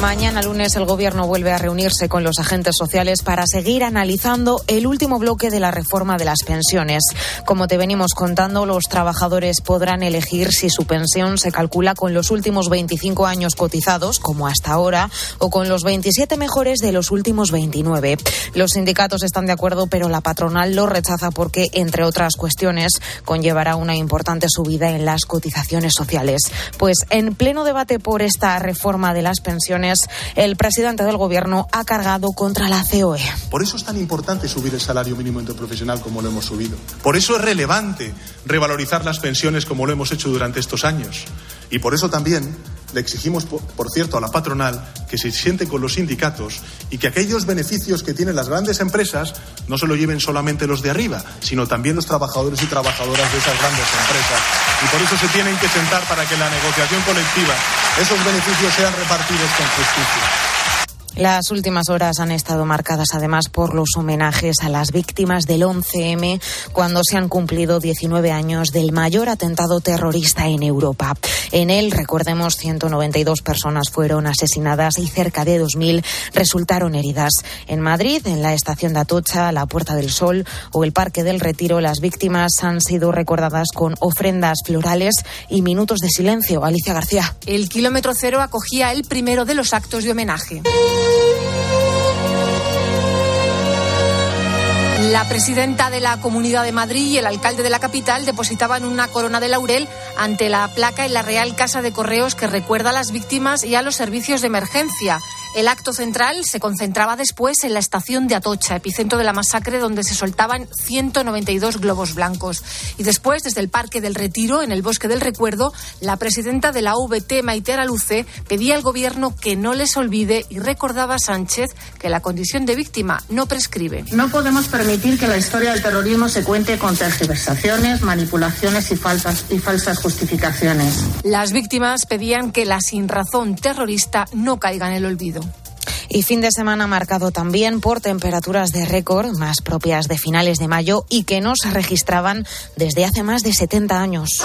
Mañana lunes el Gobierno vuelve a reunirse con los agentes sociales para seguir analizando el último bloque de la reforma de las pensiones. Como te venimos contando, los trabajadores podrán elegir si su pensión se calcula con los últimos 25 años cotizados, como hasta ahora, o con los 27 mejores de los últimos 29. Los sindicatos están de acuerdo, pero la patronal lo rechaza porque, entre otras cuestiones, conllevará una importante subida en las cotizaciones sociales. Pues en pleno debate por esta reforma de las pensiones, el presidente del Gobierno ha cargado contra la COE. Por eso es tan importante subir el salario mínimo interprofesional como lo hemos subido. Por eso es relevante revalorizar las pensiones como lo hemos hecho durante estos años. Y por eso también le exigimos, por cierto, a la patronal que se siente con los sindicatos y que aquellos beneficios que tienen las grandes empresas no se lo lleven solamente los de arriba, sino también los trabajadores y trabajadoras de esas grandes empresas. Y por eso se tienen que sentar para que en la negociación colectiva esos beneficios sean repartidos con justicia. Las últimas horas han estado marcadas además por los homenajes a las víctimas del 11M cuando se han cumplido 19 años del mayor atentado terrorista en Europa. En él, recordemos, 192 personas fueron asesinadas y cerca de 2.000 resultaron heridas. En Madrid, en la estación de Atocha, la Puerta del Sol o el Parque del Retiro, las víctimas han sido recordadas con ofrendas florales y minutos de silencio. Alicia García. El kilómetro cero acogía el primero de los actos de homenaje. La presidenta de la Comunidad de Madrid y el alcalde de la capital depositaban una corona de laurel ante la placa en la Real Casa de Correos que recuerda a las víctimas y a los servicios de emergencia. El acto central se concentraba después en la estación de Atocha, epicentro de la masacre donde se soltaban 192 globos blancos. Y después, desde el Parque del Retiro, en el Bosque del Recuerdo, la presidenta de la VT, Maite Araluce, pedía al gobierno que no les olvide y recordaba a Sánchez que la condición de víctima no prescribe. No podemos permitir que la historia del terrorismo se cuente con tergiversaciones, manipulaciones y falsas, y falsas justificaciones. Las víctimas pedían que la sinrazón terrorista no caiga en el olvido. Y fin de semana marcado también por temperaturas de récord más propias de finales de mayo y que no se registraban desde hace más de 70 años.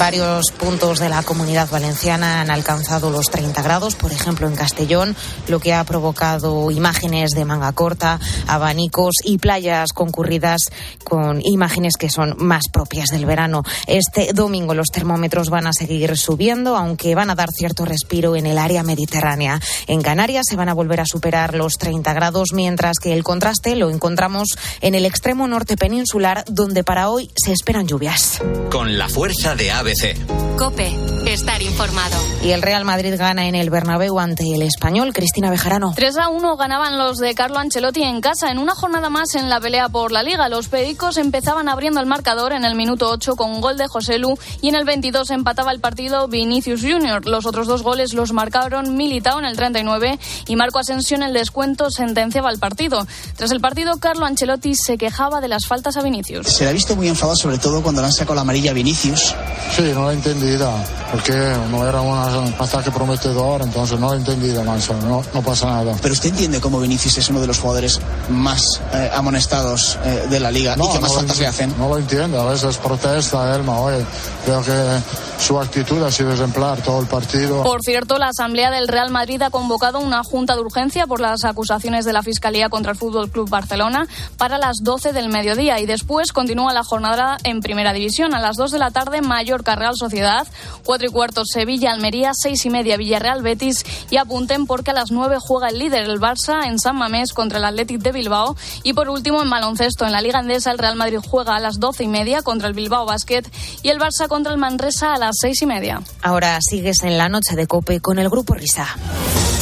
Varios puntos de la comunidad valenciana han alcanzado los 30 grados, por ejemplo en Castellón, lo que ha provocado imágenes de manga corta, abanicos y playas concurridas con imágenes que son más propias del verano. Este domingo los termómetros van a seguir subiendo, aunque van a dar cierto respiro en el área mediterránea. En Canarias se van a volver a superar los 30 grados, mientras que el contraste lo encontramos en el extremo norte peninsular, donde para hoy se esperan lluvias. Con la fuerza de ABC. Cope, estar informado. Y el Real Madrid gana en el Bernabéu ante el español Cristina Bejarano. 3 a 1 ganaban los de Carlo Ancelotti en casa en una jornada más en la pelea por la liga. Los pericos empezaban abriendo el marcador en el minuto 8 con un gol de José Lu y en el 22 empataba el partido Vinicius Junior. Los otros dos goles los marcaron Militao en el 39 y Marco Asensio en el descuento sentenciaba el partido. Tras el partido, Carlo Ancelotti se quejaba de las faltas a Vinicius. Se le ha visto muy enfadado, sobre todo cuando le han sacado la amarilla a Vinicius. Sí, no lo he entendido, porque no era un pasaje prometedor, entonces no lo he entendido, Manso, no, no pasa nada. Pero usted entiende cómo Vinicius es uno de los jugadores más eh, amonestados eh, de la liga y que más no faltas lo, le hacen. No lo entiendo, a veces protesta Elma, oye, creo que su actitud ha sido ejemplar todo el partido. Por cierto, la Asamblea del Real Madrid ha convocado una junta de urgencia por las acusaciones de la Fiscalía contra el Fútbol Club Barcelona para las 12 del mediodía y después continúa la jornada en Primera División. A las 2 de la tarde, Mallorca Real Sociedad, 4 y cuarto Sevilla Almería, 6 y media Villarreal Betis y apunten porque a las 9 juega el líder, el Barça, en San Mamés contra el Athletic de Bilbao. Y por último, en baloncesto, en la Liga Andesa, el Real Madrid juega a las 12 y media contra el Bilbao Basket y el Barça contra el Manresa a las 6 y media. Ahora sigues en la noche de Cope con el Grupo Risa.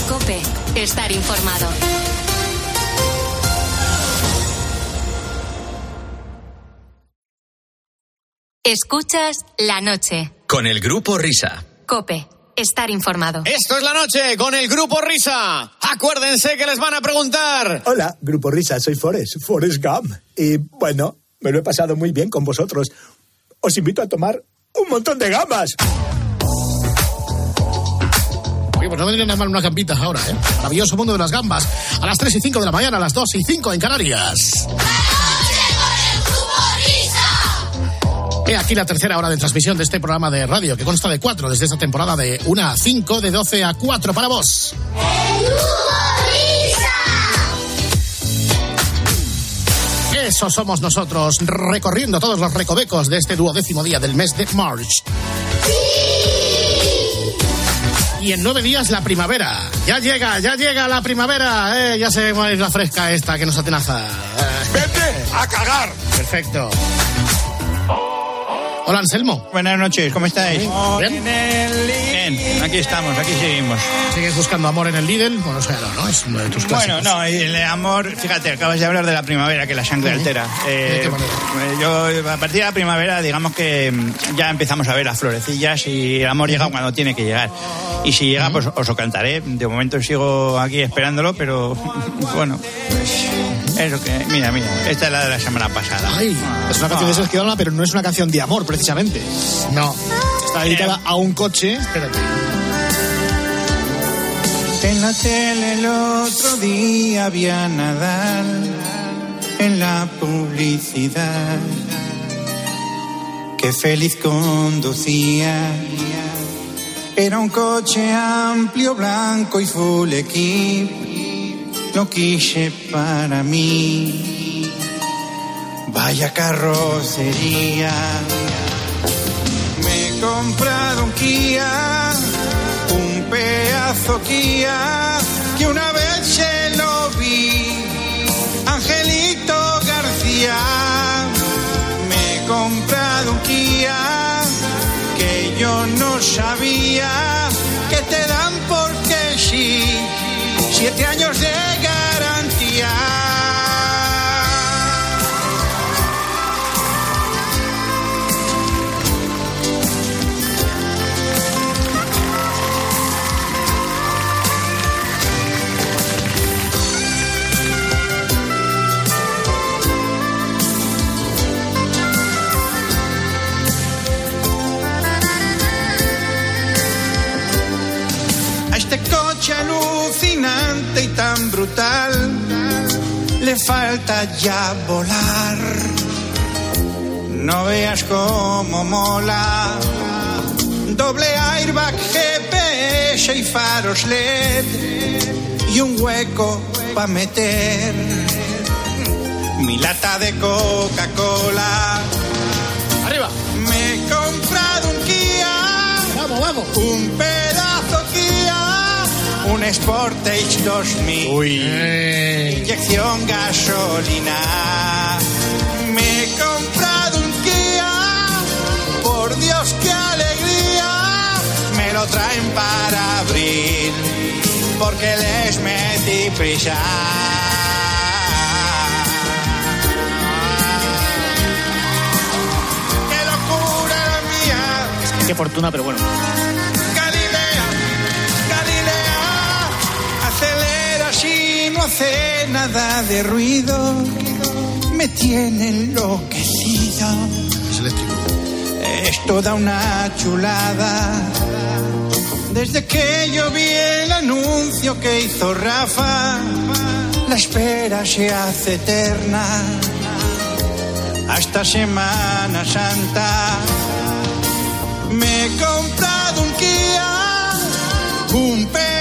Cope, estar informado. Escuchas la noche. Con el Grupo Risa. Cope, estar informado. Esto es la noche con el Grupo Risa. Acuérdense que les van a preguntar. Hola, Grupo Risa, soy Forrest, Forrest Gump. Y bueno, me lo he pasado muy bien con vosotros. Os invito a tomar un montón de gambas. Oye, pues no vendrían a mal unas gambitas ahora, ¿eh? Maravilloso mundo de las gambas. A las 3 y 5 de la mañana, a las 2 y 5 en Canarias. He aquí la tercera hora de transmisión de este programa de radio, que consta de cuatro desde esta temporada de 1 a 5, de 12 a 4 para vos. Eso somos nosotros, recorriendo todos los recovecos de este duodécimo día del mes de March. Y en nueve días la primavera. Ya llega, ya llega la primavera. Eh, ya se va a ir la fresca esta que nos atenaza. Eh. ¡Vete a cagar! Perfecto. Hola, Anselmo. Buenas noches, ¿cómo estáis? Bien. Bien, aquí estamos, aquí seguimos. ¿Sigues buscando amor en el Lidl? Bueno, o sea, no, ¿no? Es uno de tus clásicos. Bueno, no, el amor, fíjate, acabas de hablar de la primavera, que la sangre altera. Eh, qué manera? yo, a partir de la primavera, digamos que mm, ya empezamos a ver las florecillas y el amor llega cuando tiene que llegar. Y si llega, pues os lo cantaré. De momento sigo aquí esperándolo, pero bueno, es lo que. Mira, mira, esta es la de la semana pasada. Ay, es una canción de Sergio Dalma, pero no es una canción de amor, precisamente. No. Está dedicada a un coche. Espérate. En la tele el otro día había Nadal en la publicidad. Qué feliz conducía. Era un coche amplio, blanco y full equip. Lo quise para mí. Vaya carrocería. Me he comprado un Kia, un pedazo Kia, que una vez se lo vi. Angelito García, me he comprado un Kia, que yo no sabía que te dan porque sí. Siete años de este coche alucinante y tan brutal le falta ya volar. No veas cómo mola. Doble airbag, GPS y faros LED y un hueco para meter mi lata de Coca-Cola. Arriba. Me he comprado un Kia. Vamos, vamos. Un pedazo un Sportage 2000. Inyección gasolina. Me he comprado un Kia. Por Dios, qué alegría. Me lo traen para abril. Porque les metí prisa. ¡Qué locura la mía! Qué fortuna, pero bueno. Hace nada de ruido. Me tiene enloquecido. Es eléctrico. Es toda una chulada. Desde que yo vi el anuncio que hizo Rafa, la espera se hace eterna. Hasta Semana Santa. Me he comprado un Kia, un pedazo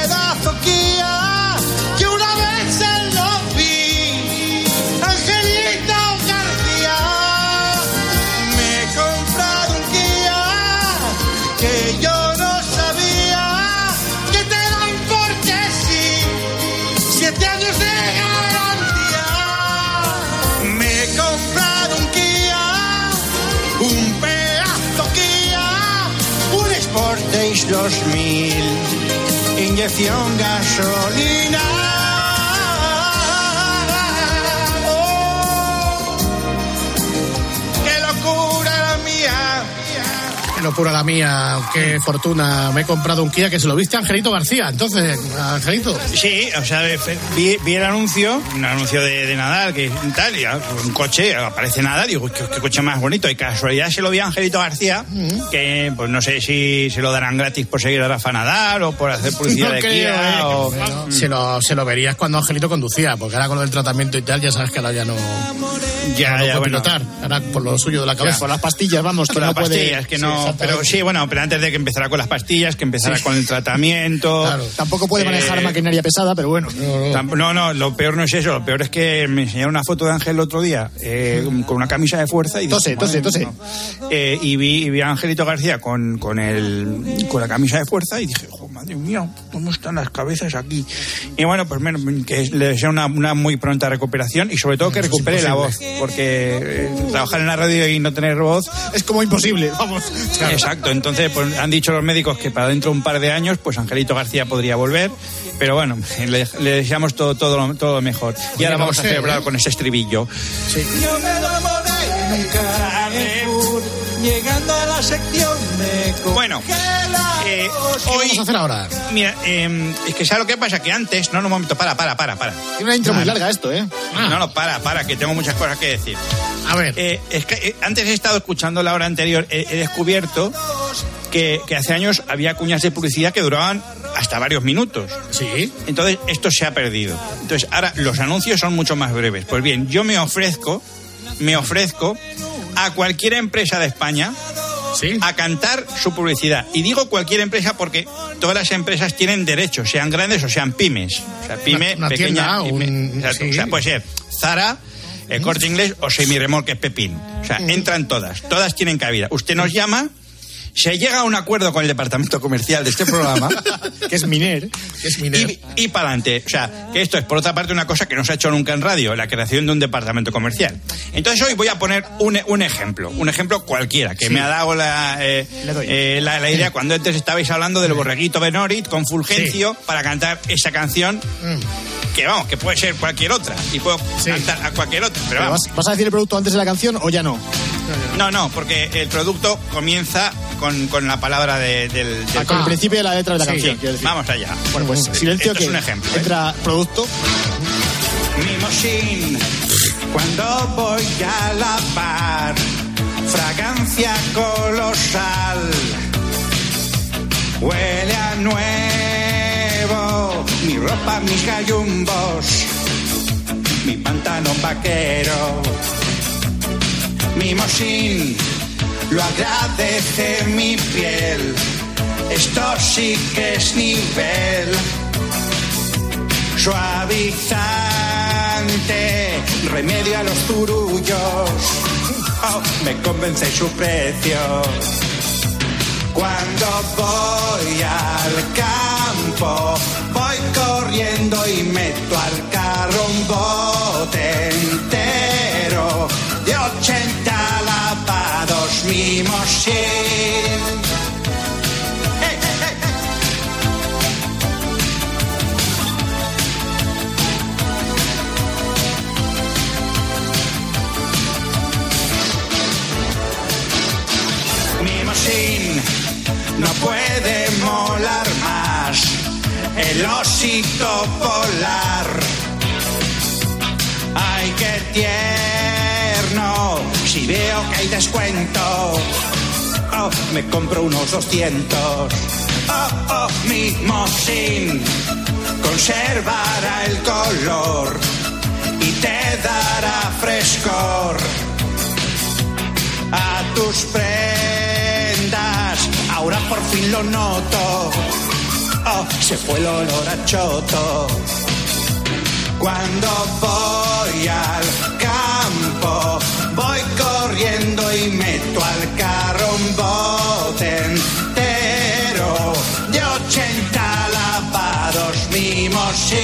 2000, inyección gasolina. Oh, ¡Qué locura la mía! qué fortuna. Me he comprado un Kia que se lo viste a Angelito García. Entonces, Angelito. Sí, o sea, vi, vi el anuncio, un anuncio de, de Nadal, que tal, y ah, un coche, aparece Nadal, digo, ¿qué, qué coche más bonito. Y casualidad se lo vi a Angelito García, que pues no sé si se lo darán gratis por seguir a Rafa Nadal o por hacer publicidad No de creo, Kia. eh. o- se, lo, se lo verías cuando Angelito conducía, porque ahora con el tratamiento y tal, ya sabes que ahora ya no, Ya, no ya, puede bueno. pilotar. Ahora por lo suyo de la cabeza. Por las pastillas, vamos, que no las puede... pastillas, que Sí, no. Pero sí, bueno, pero antes de que empezara con las pastillas, que empezara Sí. con el tratamiento. Claro, tampoco puede manejar Eh, maquinaria pesada, pero bueno. No, no, lo peor no es eso. Lo peor es que me enseñaron una foto de Ángel el otro día eh, con una camisa de fuerza y Tose, dije, tose, "Madre tose". mía". Eh, y, vi, y vi a Angelito García con, con, el, con la camisa de fuerza y dije, "Jo, madre mía, ¿cómo están las cabezas aquí? Y bueno, pues menos, que le deseo una, una muy pronta recuperación y sobre todo que recupere la voz, porque eh, trabajar en la radio y no tener voz Es como imposible, vamos. Exacto, entonces pues, han dicho los médicos que para dentro de un par de años pues Angelito García podría volver, pero bueno, le, le deseamos todo, todo, lo, todo lo mejor. Y ahora vamos a celebrar con ese estribillo. Yo llegando a la sección de Bueno, eh, ¿Qué hoy... vamos a hacer ahora? Mira, eh, es que ¿sabes lo que pasa? Que antes, no, no, un momento, para, para, para, para. Tiene una intro muy larga esto, ¿eh? No, no, para, para, que tengo muchas cosas que decir. A ver. Eh, es que eh, antes he estado escuchando la hora anterior, he, he descubierto que, que hace años había cuñas de publicidad que duraban hasta varios minutos. Sí. Entonces, esto se ha perdido. Entonces, ahora los anuncios son mucho más breves. Pues bien, yo me ofrezco, me ofrezco a cualquier empresa de España Sí. a cantar su publicidad. Y digo cualquier empresa porque todas las empresas tienen derechos, sean grandes o sean pymes. O sea, pyme, Una- una pequeña. tienda, pyme. un- Exacto. sí. O sea, puede ser Zara, el corte inglés o semirremolque Pepín. O sea, entran todas. Todas tienen cabida. Usted nos llama. Se llega a un acuerdo con el departamento comercial de este programa Que es Miner. Que es minero. y, y para adelante. O sea, que esto es por otra parte una cosa que no se ha hecho nunca en radio, la creación de un departamento comercial. Entonces hoy voy a poner un, un ejemplo, un ejemplo cualquiera, que me ha dado la, eh, eh, la, la idea cuando antes estabais hablando del borreguito Benorit con Fulgencio para cantar esa canción. Que vamos, que puede ser cualquier otra. Y puedo Sí. cantar a cualquier otra. Pero Pero vamos. ¿Vas, vas a decir el producto antes de la canción o ya no? No, no, porque el producto comienza con, con la palabra de- del, del Ah, con el principio de la letra de la Sí, canción, decir. Vamos allá. Bueno, pues silencio Esto que es un ejemplo. ¿eh? entra producto. Mimosín, cuando voy a la bar, fragancia colosal, huele a nuevo, mi ropa, mis gallumbos, mi pantalón vaquero. Mimosín, lo agradece mi piel, esto sí que es nivel suavizante, remedio a los turullos. Oh, me convence su precio. Cuando voy al campo, voy corriendo y meto al carro un bote entero de 80 hey. Mimosín no puede molar más el osito polar. Ay, qué tierno, si veo que hay descuento, oh, me compro unos 200. Oh, oh, mimosín, conservará el color y te dará frescor a tus prendas. Ahora por fin lo noto. Oh, se fue el olor a choto. Cuando voy al campo, voy corriendo y meto al carro un bote entero de 80 lavados mimosín.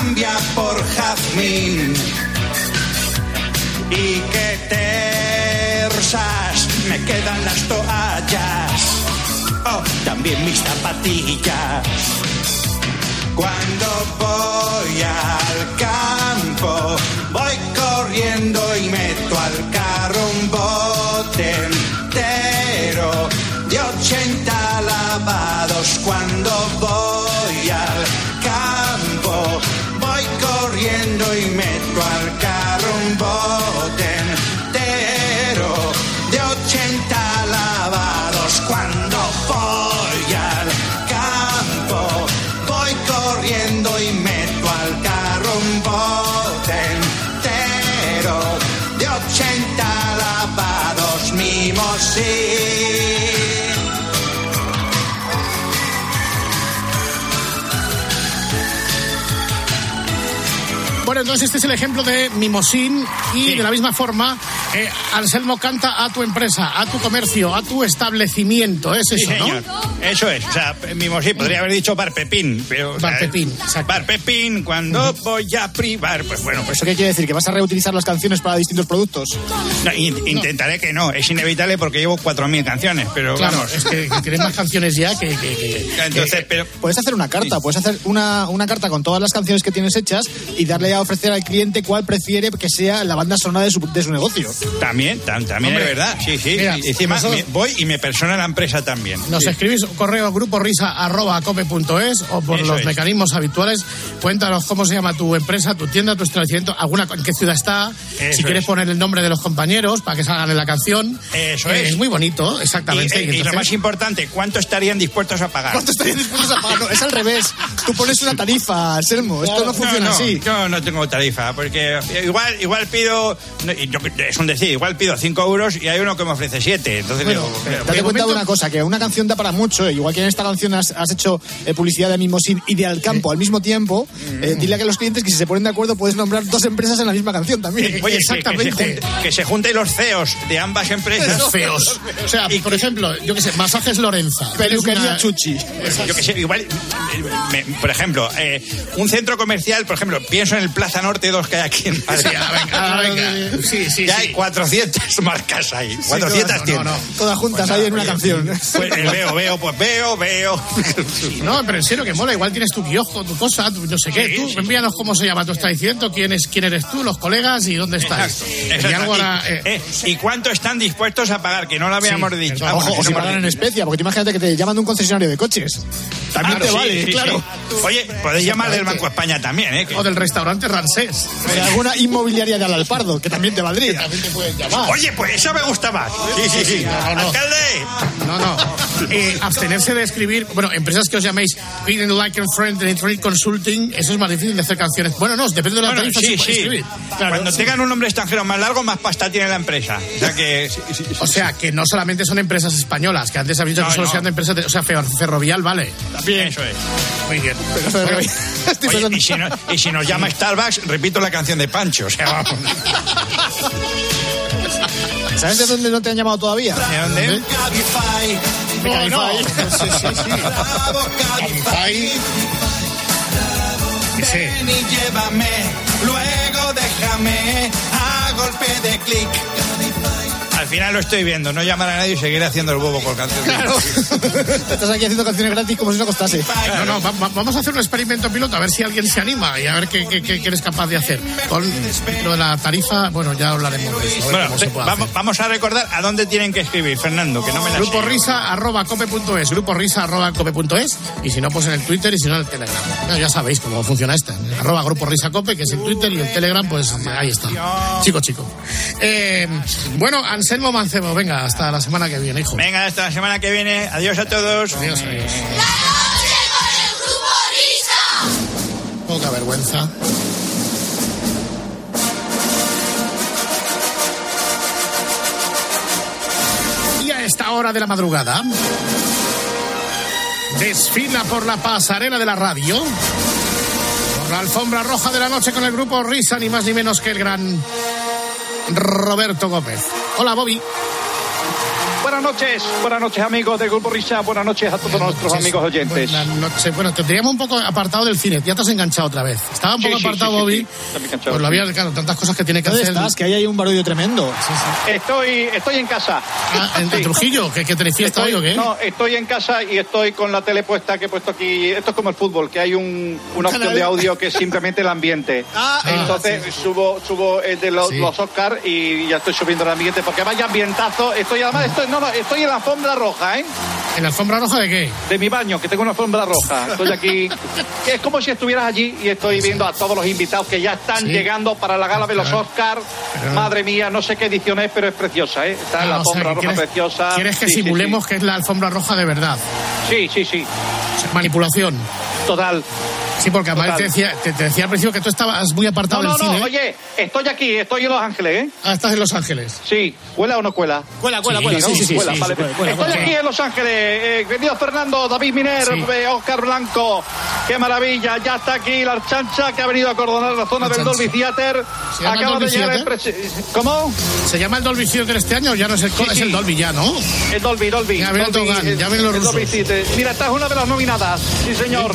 Cambia por jazmín. Y que tersas me quedan las toallas. Oh, también mis zapatillas. Cuando voy al campo, este es el ejemplo de Mimosín y de la misma forma eh, Anselmo canta a tu empresa, a tu comercio, a tu establecimiento, es Sí, eso, ¿no? señor. Eso es. O sea, mismo sí, podría haber dicho Bar Pepín. Pero, o sea, Bar Pepín, Bar Pepín, cuando voy a privar. Pues bueno, pues ¿Eso qué quiere decir? ¿Que vas a reutilizar las canciones para distintos productos? no, in- intentaré que no. Es inevitable porque llevo 4.000 canciones, pero Claro, vamos. es que, que tienes más canciones ya que... que- que- Entonces, pero Puedes hacer una carta, puedes hacer una, una carta con todas las canciones que tienes hechas y darle a ofrecer al cliente cuál prefiere que sea la banda sonora de su, de su negocio. También, tam- también Hombre, es verdad. Sí, sí. mira, y encima nosotros- me- voy y me persona la empresa también. Nos Sí. escribís un correo grupo risa arroba cope.es o por Eso los es. mecanismos habituales. Cuéntanos cómo se llama tu empresa, tu tienda, tu establecimiento, alguna, en qué ciudad está. Eso si quieres es. poner el nombre de los compañeros para que salgan en la canción. Eso Eh, es. muy bonito, Y, exactamente. eh, y lo entonces- más importante, ¿cuánto estarían dispuestos a pagar? ¿Cuánto estarían dispuestos a pagar? No, es al revés. Tú pones una tarifa, Selmo. Esto no funciona no, así. Yo no tengo tarifa, porque igual igual pido, no, es un decir, igual pido 5 euros y hay uno que me ofrece 7. Entonces Bueno, digo, date pero- cuenta de una cosa, que una canción da para mucho, eh, igual que en esta canción has, has hecho eh, publicidad de Mimosín y de Alcampo al mismo tiempo, eh, dile a que los clientes que si se ponen de acuerdo puedes nombrar dos empresas en la misma canción también. Oye, que- Exactamente. Que, se junte- que se junten los CEOs de ambas empresas. Los feos. O sea, por ejemplo, yo qué sé, Masajes Lorenza. Peluquería una- Chuchi. Yo que sé, igual, me- por ejemplo, eh, un centro comercial, por ejemplo, pienso en el Plaza Norte 2 que hay aquí en Madrid. Sí, ah, venga, ah, venga. Sí, sí, ya sí. hay 400 marcas ahí, 400 no, no, tiendas. no. Todas juntas ahí en una canción. Pues el veo, veo, pues veo, veo. No, pero en serio que mola, igual tienes tu kiosco, tu cosa, tu no sé qué. Sí, tú sí. envíanos cómo se llama tu establecimiento, quién es, quién eres tú, los colegas y dónde estás. Exacto, Y algo eh, eh, ¿Y cuánto están dispuestos a pagar? Que no lo habíamos Sí, dicho. Ah, bueno, o si no pagan en especia, porque tú imagínate que te llaman de un concesionario de coches. También Claro, te sí, vale, sí, claro. sí. Oye, podéis llamar del Banco España también, ¿eh? O del restaurante Ransés. O de alguna inmobiliaria de Alalpardo, que también te valdría. También te pueden llamar. Oye, pues eso me gusta más. Sí, sí, sí. no, no. Alcalde. No, no. Eh, abstenerse de escribir, bueno, empresas que os llaméis Feeling Like a Friend, Electronic Consulting, eso es más difícil de hacer canciones. Bueno, no, depende de la Bueno, tarifa, sí, sí. escribir. Cuando sí. tengan un nombre extranjero más largo, más pasta tiene la empresa. O sea que. O sea, que no solamente son empresas españolas, que antes habéis dicho No, que solo no. sean de empresas, de- o sea, fer- ferrovial, vale. También. Eso es. Muy bien. Oye, pensando- y, si no- y si nos llama Starbucks, repito la canción de Pancho. O sea, vamos. ¿Sabes de dónde no te han llamado todavía? ¿De dónde? Cabify, No, no. Sí, sí, sí. Que sé. Ven y llévame, luego déjame a golpe de clic. Al final lo estoy viendo. No llamar a nadie y seguir haciendo el huevo por canción. Claro. Estás aquí haciendo canciones gratis como si no costase. No, no, va- va- vamos a hacer un experimento piloto, a ver si alguien se anima y a ver qué, qué- qué- qué eres capaz de hacer. Con lo de la tarifa, bueno, ya hablaremos de eso. a ver Bueno, cómo se puede vamos, hacer. vamos a recordar a dónde tienen que escribir, Fernando, que no me la Grupo risa arroba cope.es, grupo risa arroba cope.es y si no, pues en el Twitter y si no en el Telegram. Ya, ya sabéis cómo funciona esta. Arroba grupo risa cope, que es el Twitter y el Telegram, pues ahí está. Chico, chico. Eh, bueno, Anselmo Mancebo, venga, hasta la semana que viene, hijo. Venga, hasta la semana que viene. Adiós a todos. Adiós, adiós. Poca vergüenza. Y a esta hora de la madrugada, desfila por la pasarela de la radio, por la alfombra roja de la noche con el grupo Risa, ni más ni menos que el gran Roberto Gómez. Hola, Bobby. Buenas noches. Buenas noches, amigos del Grupo Risa. Buenas noches a todos nuestros amigos oyentes. Buenas noches. Bueno, te teníamos un poco apartado del cine. Ya te has enganchado otra vez. Estaba un poco Sí, apartado, sí, sí, Bobby. Pues lo había, claro, tantas cosas que tiene que ¿Dónde hacer. estás? Que ahí hay un barullo tremendo. Estoy, estoy en casa. Ah, ¿en, en Trujillo? ¿Que, que tenéis fiesta Estoy- hoy o qué? No, estoy en casa y estoy con la tele puesta que he puesto aquí. Esto es como el fútbol, que hay un, una opción Canal. de audio que es simplemente el ambiente. Ah, Entonces subo subo el de los, Sí. los Oscar y ya estoy subiendo el ambiente porque vaya ambientazo. Estoy además, estoy, no, estoy en la alfombra roja, ¿eh? ¿En la alfombra roja de qué? De mi baño, que tengo una alfombra roja. Estoy aquí. es como si estuvieras allí y estoy viendo a todos los invitados que ya están Sí. llegando para la gala de los Oscar. Pero- Madre mía, no sé qué edición es, pero es preciosa, ¿eh? Está en la Ah, o sea, alfombra roja quieres- preciosa. ¿Quieres que Sí, sí, simulemos que es la alfombra roja de verdad? Sí, sí, sí. Manipulación. Total. Sí, porque además te decía, te, te decía al principio que tú estabas muy apartado No, no, del no, cine. oye, estoy aquí, estoy en Los Ángeles, ¿eh? Ah, estás en Los Ángeles. Sí, ¿cuela o no cuela? Cuela, cuela, Sí, cuela. sí, Sí, sí, sí. Cuela, sí, vale. sí, cuela, cuela, Estoy cuela. aquí en Los Ángeles, eh, querido Fernando, David Miner, Sí. eh, Oscar Blanco, qué maravilla, ya está aquí la chancha que ha venido a cordonar la zona La del. Dolby Theater. ¿Se llama Acaba Dolby de llegar el Theater? presi- ¿Cómo? ¿Se llama el Dolby Theater este año? Ya no es el, Sí, es sí. el Dolby ya, ¿no? El Dolby, Dolby. Ya viene Dolby, el- ya vienen los el Dolby rusos. Theater. Mira, esta es una de las nominadas, sí señor.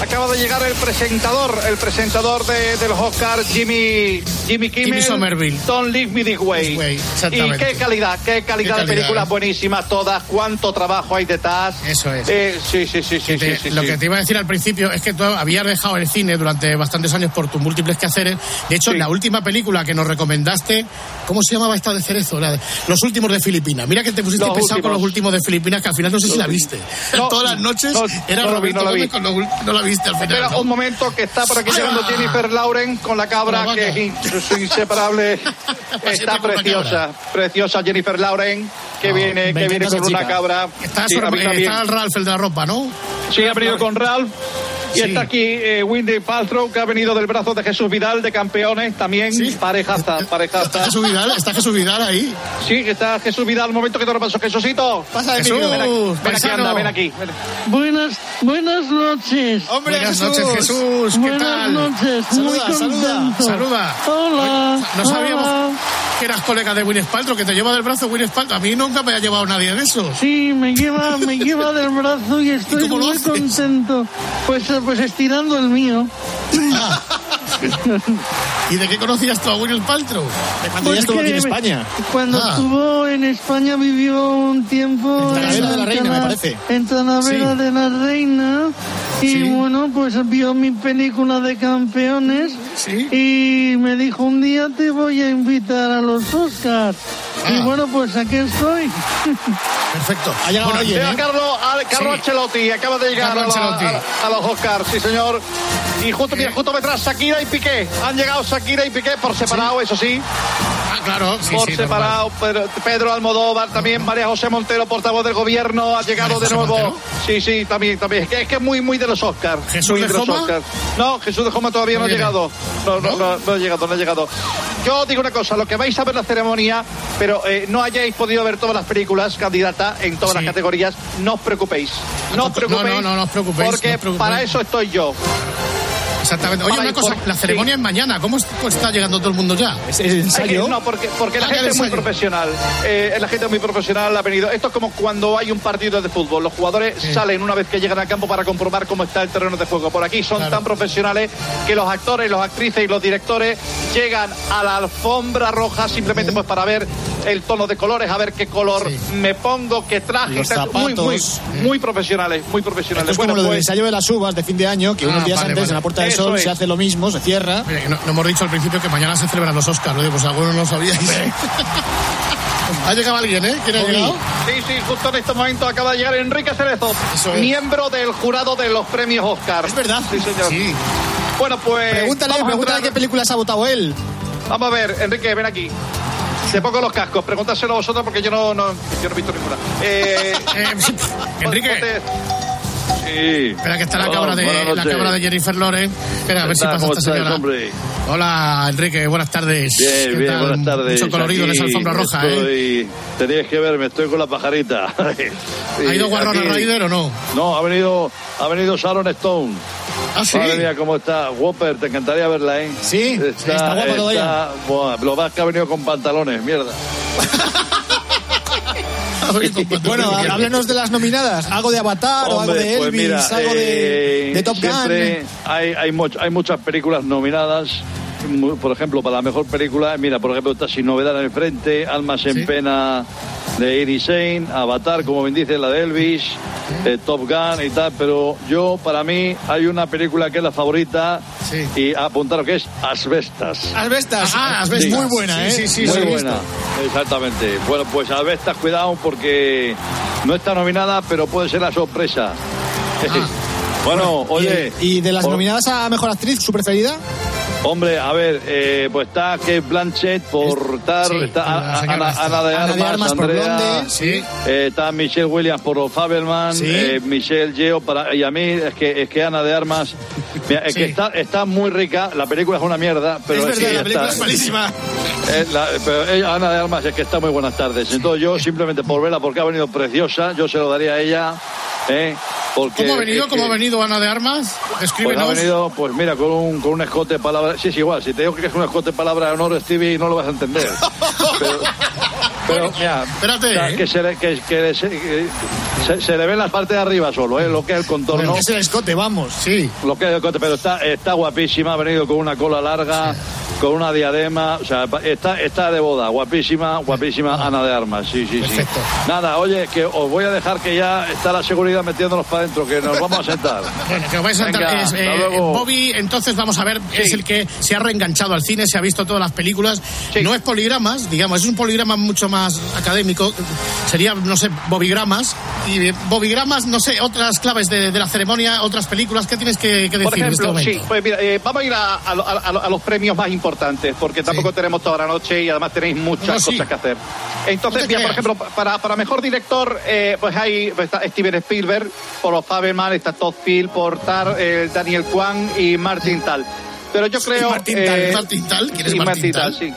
Acaba de llegar el presentador, el presentador de, de los Oscars, Jimmy, Jimmy Kimmel. Jimmy Somerville. Don't leave me this way. This way, y qué calidad, qué calidad Qué de películas ¿eh? buenísimas todas, cuánto trabajo hay detrás. Eso es. Eh, sí, sí, sí, sí, Te- sí, sí, lo sí. que te iba a decir al principio es que tú habías dejado el cine durante bastantes años por tus múltiples quehaceres. De hecho, la última película que nos recomendaste, ¿cómo se llamaba esta de Cerezo? La de- los últimos de Filipinas. Mira que te pusiste Los pesado con los últimos de Filipinas, que al final no sé si la viste. No, Todas las noches no, era no Roberto no la vi. Gómez con los no la viste al final. Un momento que está por aquí Ah. llegando Jennifer Lauren con la cabra, la que es in- inseparable. Está preciosa, preciosa Jennifer Lauren, que No, viene, que viene con una cabra. Está, Sí, está el Ralph, el de la ropa, ¿no? Sí, ha venido con Ralph. Y Sí. está aquí eh, Windy Paltrow, que ha venido del brazo de Jesús Vidal, de campeones, también Sí. parejaza, Está parejaza. Jesús Vidal, está Jesús Vidal ahí. Sí, está Jesús Vidal, un momento que te lo paso, Jesucito. Pasa de Jesús. Ven aquí, ven aquí, anda, ven aquí. ven. Buenas, buenas noches. Hombre, Buenas Jesús. noches, Jesús. ¿Qué buenas tal? noches. Saluda, Muy saluda. contento. Saluda. Hola. No sabíamos hola. que eras colega de Winnie Paltrow, que te lleva del brazo Winnie Paltrow. A mí nunca me ha llevado nadie en eso. Sí, me lleva, me lleva del brazo y estoy muy contento. Pues, pues estirando el mío. ¿Y de qué conocías tú a Winnie Paltrow? De cuando ya Pues estuvo aquí en España. Cuando Ah. estuvo en España vivió un tiempo En Talavera de la Reina, me parece. En Talavera Sí. de la Reina. Y Sí. bueno, pues vio mi película de campeones. Sí. Y me dijo, un día te voy a invitar a los Oscars. Y Ah. bueno, pues aquí estoy. Perfecto. Ha llegado Bueno, alguien, Veo a ¿eh? Carlos, a Carlos Sí. Ancelotti, acaba de llegar a, Carlo la- Ancelotti. a- a los Oscars, sí señor. Y justo, mira, justo detrás Shakira y Piqué. Han llegado Shakira y Piqué por separado, eso sí. Ah, claro, sí, por separado. Pedro, Pedro Almodóvar, también María José Montero, portavoz del gobierno, ha llegado de nuevo. Montero. Sí, sí, también, también. Es que es, que muy, muy de los Oscars. ¿Jesús muy de los Joma? Oscars. No, Jesús de Joma todavía no, No ha llegado. No, no, ¿No? no, ha llegado, no ha llegado. Yo digo una cosa, lo que vais a ver la ceremonia, pero eh, no hayáis podido ver todas las películas en todas Sí. las categorías, no os preocupéis. No os preocupéis. no, no, no os preocupéis, Porque no os preocupéis. para eso estoy yo. Exactamente. Oye, Ay, una cosa, por- la ceremonia sí. es mañana. ¿Cómo es- cómo está llegando todo el mundo ya? Es, es ensayo. que- no, porque, porque la gente es muy profesional. Eh, la gente es muy profesional, ha venido. Esto es como cuando hay un partido de fútbol. Los jugadores Sí. salen una vez que llegan al campo para comprobar cómo está el terreno de juego. Por aquí son Claro. tan profesionales que los actores, los actrices y los directores llegan a la alfombra roja simplemente pues para ver el tono de colores, a ver qué color Sí. me pongo, qué traje. Los tal. muy, muy, muy profesionales, muy profesionales. Esto es como Bueno, lo del pues, ensayo de las uvas de fin de año, que unos Ah, días vale, antes vale. en la Puerta del Es. se hace lo mismo, se cierra. Oye, no, no hemos dicho al principio que mañana se celebran los Oscars. Oye, pues algunos no lo sabíais. ha llegado alguien, ¿eh? ¿Quién ha llegado? Sí, sí, justo en este momento acaba de llegar Enrique Cerezo, es. miembro del jurado de los premios Oscar. Es verdad. Sí, señor. Sí. Bueno, pues. Pregúntale, pregúntale entrar- qué películas ha votado él. Vamos a ver, Enrique, ven aquí. Te pongo los cascos, pregúntaselo vosotros porque yo no, no, yo no he visto ninguna. Eh, Eh, sí. Enrique, ponte- Sí. espera que está la Hola, cabra de la cabra de Jennifer Lawrence. Espera, a ver si pasa ¿Cómo esta señora. Hola, Enrique, buenas tardes. Bien, ¿Qué bien, buenas tardes. Mucho colorido en esa Aquí alfombra roja, ¿eh? Teníais que verme, estoy con la pajarita. ¿Ha ido Warren Aquí- Ryder o no? No, ha venido, ha venido Sharon Stone. Ah, sí. Madre mía, cómo está. Whopper, te encantaría verla, ¿eh? Sí, está guapa todavía. lo más que ha venido con pantalones, mierda. Bueno, háblanos de las nominadas. Algo de Avatar o algo Hombre, de pues Elvis, mira, algo de, eh, de Top siempre Gun. Hay, hay, much- hay muchas películas nominadas. Por ejemplo, para la mejor película, mira, por ejemplo, está Sin Novedad en el Frente, Almas en Pena de Iris Zane, Avatar, como bien dice, la de Elvis, eh, Top Gun y tal, pero yo, para mí, hay una película que es la favorita y apuntaros que es Asbestas. Asbestas. Ah, Asbestas. Muy buena, ¿eh? Sí, sí, sí, Muy sí, buena, exactamente. Bueno, pues Asbestas, cuidado porque no está nominada, pero puede ser la sorpresa. bueno, oye. ¿Y, y de las o- nominadas a Mejor Actriz, su preferida? Hombre, a ver, eh, pues está Kate Blanchett por Tar, Sí, está la Ana, Ana- de Armas, de Armas por Andrea, Blonde, sí. eh, está Michelle Williams por Fabelman, Sí. eh, Michelle Yeo para y a mí es que es que Ana de Armas, mira, es que está está muy rica, la película es una mierda, pero es que verdad, la ella película está- es malísima. eh, la- pero ella, Ana de Armas es que está muy buenas tardes. Entonces yo simplemente por verla porque ha venido preciosa, yo se lo daría a ella, ¿eh? Porque ¿Cómo ha venido? es ¿Cómo ha venido Ana de Armas? pues ha Escríbenos. venido, pues mira, con un, con un escote de palabras. Sí, es igual. Si te digo que es un escote de palabras de honor, Stevie, no lo vas a entender. Pero, pero mira, espérate, o sea, ¿eh? que, se le, que, que se, que se, se le ven las partes de arriba solo, ¿eh? lo que es el contorno. Es el escote, vamos. Sí. Lo que es el escote, pero está, está guapísima, ha venido con una cola larga, con una diadema, o sea, está, está de boda, guapísima, guapísima Ana de Armas, sí, sí, Perfecto. sí. Nada, oye, que os voy a dejar que ya está la seguridad metiéndonos para adentro, que nos vamos a sentar. Bueno, que os vais a sentar. Venga, Es, eh. Bobby, entonces vamos a ver, es el que se ha reenganchado al cine, se ha visto todas las películas. No es poligramas, digamos, es un poligrama mucho más académico. Sería, no sé, bobigramas. Y eh, bobigramas, no sé, otras claves de, de la ceremonia, otras películas. ¿Qué tienes que, que decir Por este ejemplo, sí, pues mira, eh, vamos a ir a, a lo- a- a los premios más importantes, porque tampoco tenemos toda la noche y además tenéis muchas No, sí. cosas que hacer. Entonces, No mira, por ejemplo, para, para mejor director, eh, pues hay pues está Steven Spielberg por los Fabelman, está Todd Field por Tar, eh, Daniel Kwan y Martin Tal. Pero yo creo... Martin Tal, Martin Tal, ¿quién es Martin Tal? sí.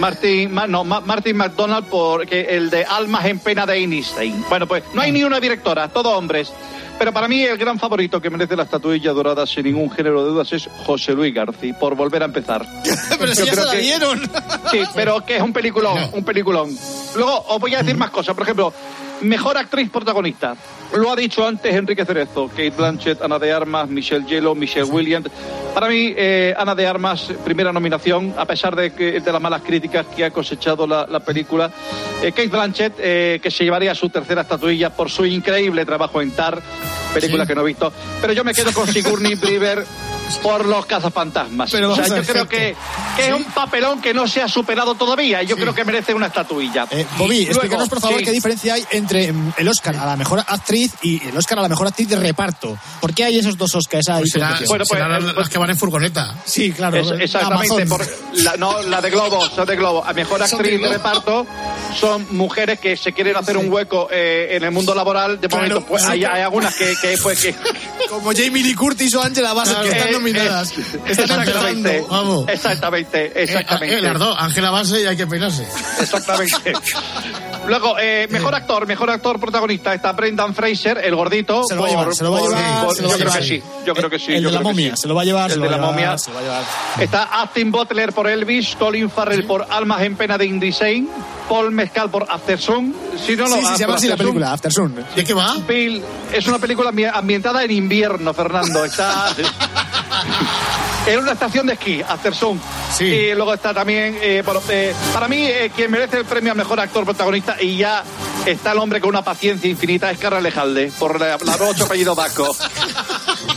Martin, Ma- no, Ma- Martin McDonald por que el de Almas en Pena de Einstein. Bueno, pues no hay ni una directora, todos hombres. Pero para mí el gran favorito que merece la estatuilla dorada sin ningún género de dudas es José Luis García, por volver a empezar. Pero si ya se la que-. Sí, pero que es un peliculón, un peliculón. Luego os voy a decir más cosas. Por ejemplo, mejor actriz protagonista. Lo ha dicho antes Enrique Cerezo, Kate Blanchett, Ana de Armas, Michelle Yellow, Michelle Williams. Para mí, eh, Ana de Armas, primera nominación, a pesar de, que, de las malas críticas que ha cosechado la, la película. Eh, Kate Blanchett, eh, que se llevaría su tercera estatuilla por su increíble trabajo en Tar, película que no he visto. Pero yo me quedo con Sigourney Weaver por los cazafantasmas. Pero o sea, yo creo que, que es un papelón que no se ha superado todavía y yo creo que merece una estatuilla. Eh, Bobby, luego, explícanos por favor sí. qué diferencia hay entre mm, el Oscar a la mejor actriz y el Oscar a la mejor actriz de reparto. ¿Por qué hay esos dos Oscars ahí? Pues será- competición? será las, las que van en furgoneta. Sí, claro. Es- exactamente, Amazon. por- la, no, la de Globo, la de Globo. A mejor actriz de reparto son mujeres que se quieren hacer un hueco eh, en el mundo laboral. De Claro, momento, pues, sí. hay, hay algunas que, que, pues, que Como Jamie Lee Curtis o Angela Bassett, Claro. que están Eh, nominadas. eh, Están exactamente. Vamos. exactamente, exactamente. Eh, eh, dos, Ángela Base y hay que peinarse. Exactamente. Luego, eh, mejor actor, mejor actor protagonista está Brendan Fraser, el gordito. Se lo va a llevar, se lo va a yo creo que sí, yo creo que sí. El de la momia, se lo va a llevar. El de la momia. Está Austin Butler por Elvis, Colin Farrell por Almas en Pena de Indisane, Paul Mezcal por After Sun. Si no, Sí, sí, se llama así la película, After Sun. ¿De qué va? Bill, es una película ambi- ambientada en invierno, Fernando. Está en una estación de esquí, After Sun. Sí. Y luego está también, eh, bueno, eh, para mí, eh, quien merece el premio a mejor actor protagonista y ya está el hombre con una paciencia infinita es Carlos Alejalde, por la, la ocho apellido vasco.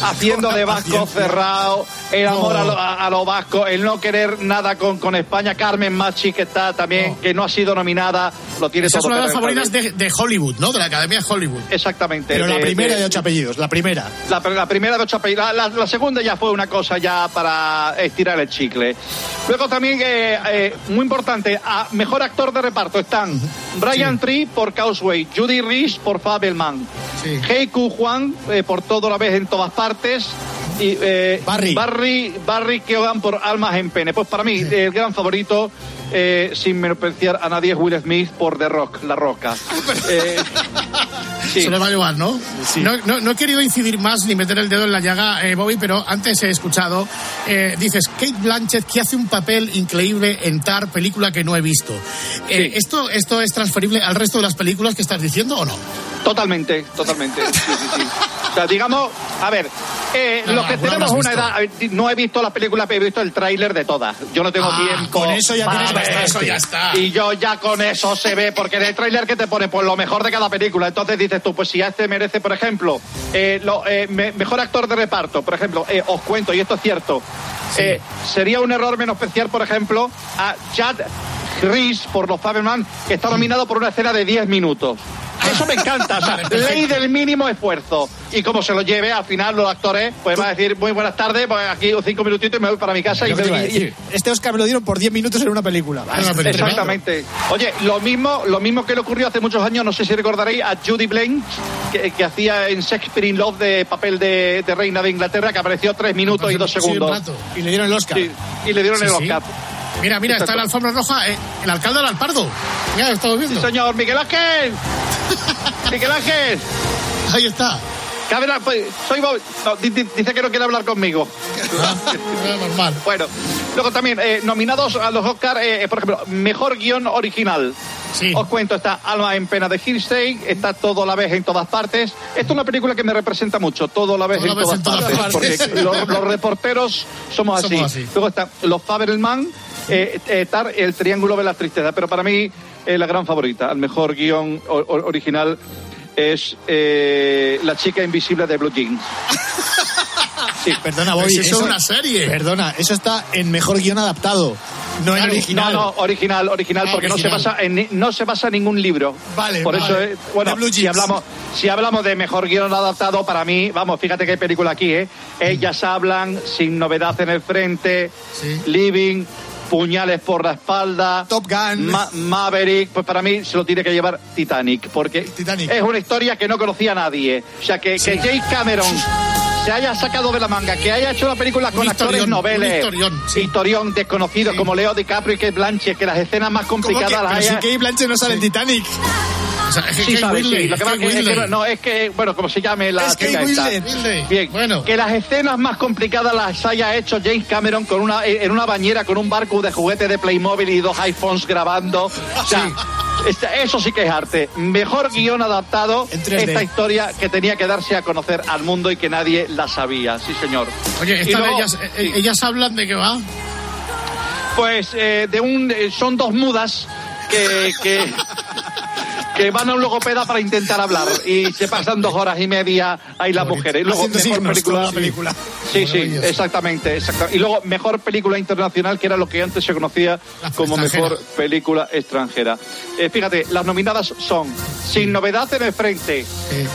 Haciendo de vasco cerrado, el amor a, lo, a, a lo vasco, el no querer nada con, con España. Carmen Machi, que está también, que no ha sido nominada, lo tiene Esa es todo. una de las favoritas de, de Hollywood, ¿no? De la Academia de Hollywood. Exactamente. Pero la de- primera de- de ocho apellidos, la primera. la, la primera de ocho apellidos. La, la- la segunda ya fue una cosa ya para estirar el chicle. Luego también, eh, eh, muy importante, a mejor actor de reparto están Brian Tree por Causeway, Judy Reese por Fabelman, Sí. Hei Ku Juan eh, por Todo la vez en todas partes. Y eh, Barry. Barry, Barry Keoghan por Almas en Pene. Pues para mí, el gran favorito, eh, sin menospreciar a nadie, es Will Smith por The Rock, La Roca. Eh, se lo va a llevar, ¿no? No, no- no he querido incidir más ni meter el dedo en la llaga, eh, Bobby, pero antes he escuchado, dices, Kate Blanchett que hace un papel increíble en Tar, película que no he visto. ¿esto, ¿Esto es transferible al resto de las películas que estás diciendo o no? Totalmente, totalmente. Sí, sí, sí. O sea, digamos, a ver, eh, No, los que tenemos una edad, no he visto las películas, pero he visto el tráiler de todas. Yo no tengo Ah, tiempo. con eso ya para tienes Eso ya está. Y yo ya con eso se ve, porque en el tráiler que te pone, pues lo mejor de cada película. Entonces dices tú, pues si a este merece, por ejemplo, eh, lo, eh, me- mejor actor de reparto, por ejemplo, eh, os cuento, y esto es cierto, sería un error menospreciar, por ejemplo, a Chad Reese por los Faberman, que está nominado por una escena de 10 minutos. Eso me encanta, o sea, ley del mínimo esfuerzo. Y como se lo lleve, al final los actores, pues van a decir, muy buenas tardes, pues aquí cinco minutitos y me voy para mi casa. y, decir. Este Oscar me lo dieron por 10 minutos en una película. Exactamente. Oye, lo mismo, lo mismo que le ocurrió hace muchos años, no sé si recordaréis, a Judy Blanche, que, que hacía en Shakespeare in Love de papel de, de reina de Inglaterra, que apareció tres minutos y dos Sí, un segundos. Y le dieron el Oscar. Sí, y le dieron Sí, el sí. Oscar. Mira, mira, está en la alfombra roja eh, el alcalde del Alpardo. Ya, lo estamos viendo. Señor Miguel Ángel. Miguel Ángel. Ahí está. Que a ver, soy Bob- no, di- di- dice que no quiere hablar conmigo. normal. Bueno, luego también eh, nominados a los Oscar, eh, por ejemplo, mejor guion original. Os cuento, está Alma en pena de Hirstein, está Todo a la vez en todas partes. Esto es una película que me representa mucho, Todo a la vez, Todo en, vez todas en todas partes, partes. porque los, los reporteros somos así. Somos así. Luego está Los Faberman, eh, eh, Tar, El Triángulo de la Tristeza, pero para mí eh, la gran favorita, el mejor guion original es eh, La chica invisible de Blue Jeans. Sí. Perdona, Bobby. Pues eso es una serie. Perdona, eso está en mejor guion adaptado, no en original. No, no, original, original, Ah, porque original. no se basa en ni- no se basa en ningún libro. Vale, Por vale. eso, es- bueno, si Jeans. hablamos, si hablamos de mejor guion adaptado, para mí, vamos, fíjate que hay película aquí, ¿eh? Ellas hablan, sin novedad en el frente, Living, puñales por la espalda, Top Gun, Maverick, pues para mí se lo tiene que llevar Titanic, porque Titanic. es una historia que no conocía nadie. O sea, que, que James Cameron se haya sacado de la manga, que haya hecho una película con actores noveles, historión, sí. historión desconocidos como Leo DiCaprio y Kate Blanchett, que las escenas más ¿Cómo complicadas que? las Pero si haya... Kate Blanchett no sale en Titanic. O sea, es que Sí, sabes, sí. Lo que pasa es que- es que Winslet. no, es que, bueno, como se llame la Es chica esta. Bien, Bueno. que las escenas más complicadas las haya hecho James Cameron con una, en una bañera con un barco de juguete de Playmobil y dos iPhones grabando. O sea, esta- eso sí que es arte. Mejor guion adaptado, En 3D. esta historia que tenía que darse a conocer al mundo y que nadie la sabía. Sí, señor. Oye, están luego- ellas, eh, ellas hablan de qué va. Pues eh, de un eh, son dos mudas que, que, que van a un logopeda para intentar hablar y se pasan dos horas y media ahí las mujeres. Y luego mejor película. Sí, sí, exactamente, exacta- Y luego mejor película internacional, que era lo que antes se conocía como mejor película extranjera. Eh, fíjate, las nominadas son Sin novedad en el frente,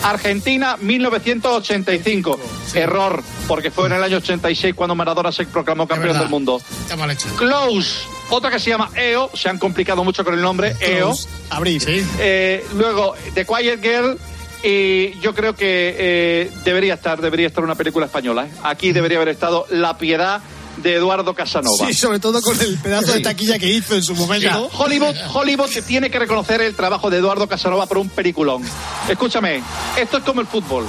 Argentina 1985, error, porque fue en el año 86 cuando Maradona se proclamó campeón del mundo. Está mal hecha. Close, otra que se llama EO, se han complicado mucho con el nombre, EO. Abrir. Sí. Eh, luego, The Quiet Girl. Y yo creo que eh, debería estar, debería estar una película española. ¿eh? Aquí debería haber estado La Piedad de Eduardo Casanova. Sí, sobre todo con el pedazo de taquilla que hizo en su momento. Hollywood, Hollywood tiene que reconocer el trabajo de Eduardo Casanova por un peliculón. Escúchame, esto es como el fútbol.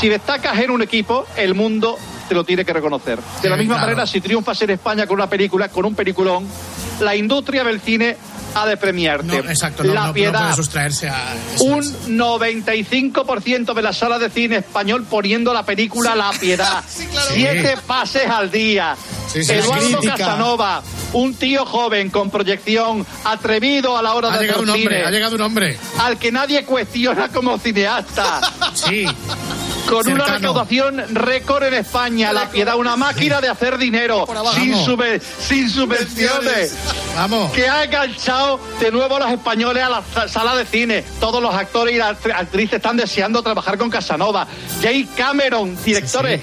Si destacas en un equipo, el mundo te lo tiene que reconocer. De la misma claro. manera, si triunfas en España con una película, con un peliculón, la industria del cine ha de premiarte. No, exacto, no, la no- piedad. puede sustraerse a. un es. 95% de la sala de cine español poniendo la película La Piedad. Siete pases al día. Sí, Eduardo. Casanova, un tío joven con proyección, atrevido a la hora Ha de llegado un hombre, cine, ha llegado un hombre. al que nadie cuestiona como cineasta. Sí. Con una recaudación récord en España, La Piedad, una máquina de hacer dinero, sin, Vamos. sube- sin subvenciones Vamos. que ha enganchado de nuevo a los españoles a la sa- sala de cine. Todos los actores y las actri- actrices están deseando trabajar con Casanova. Jay Cameron, directores.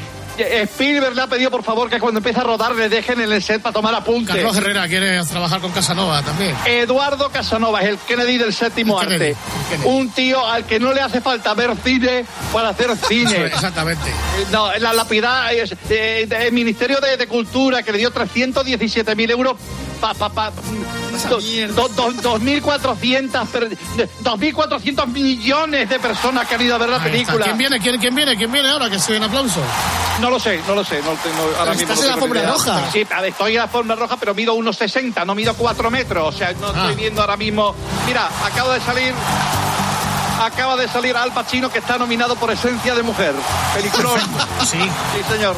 Spielberg le ha pedido por favor que cuando empiece a rodar le dejen en el set para tomar apuntes. Carlos Herrera quiere trabajar con Casanova también. Eduardo Casanova es el Kennedy del séptimo El Kennedy, arte. Un tío al que no le hace falta ver cine para hacer cine. Exactamente. Eh, No, la lapidad es eh, el Ministerio de, de Cultura que le dio 317.000 euros pa, pa, pa, do- do- do- 2.400 per- 2.400 millones de personas que han ido a ver la Ahí está. película. ¿Quién viene? ¿Quién, quién viene? ¿Quién viene ahora? Que se den aplauso. No lo sé, no lo sé. No tengo, ahora mismo Estás no en la alfombra roja. Sí, estoy en la alfombra roja, pero mido 1,60, no mido 4 metros. O sea, no estoy viendo ahora mismo. Mira, acaba de salir. Acaba de salir Al Pacino, que está nominado por Esencia de Mujer. Peliculón. Sí. Sí, señor.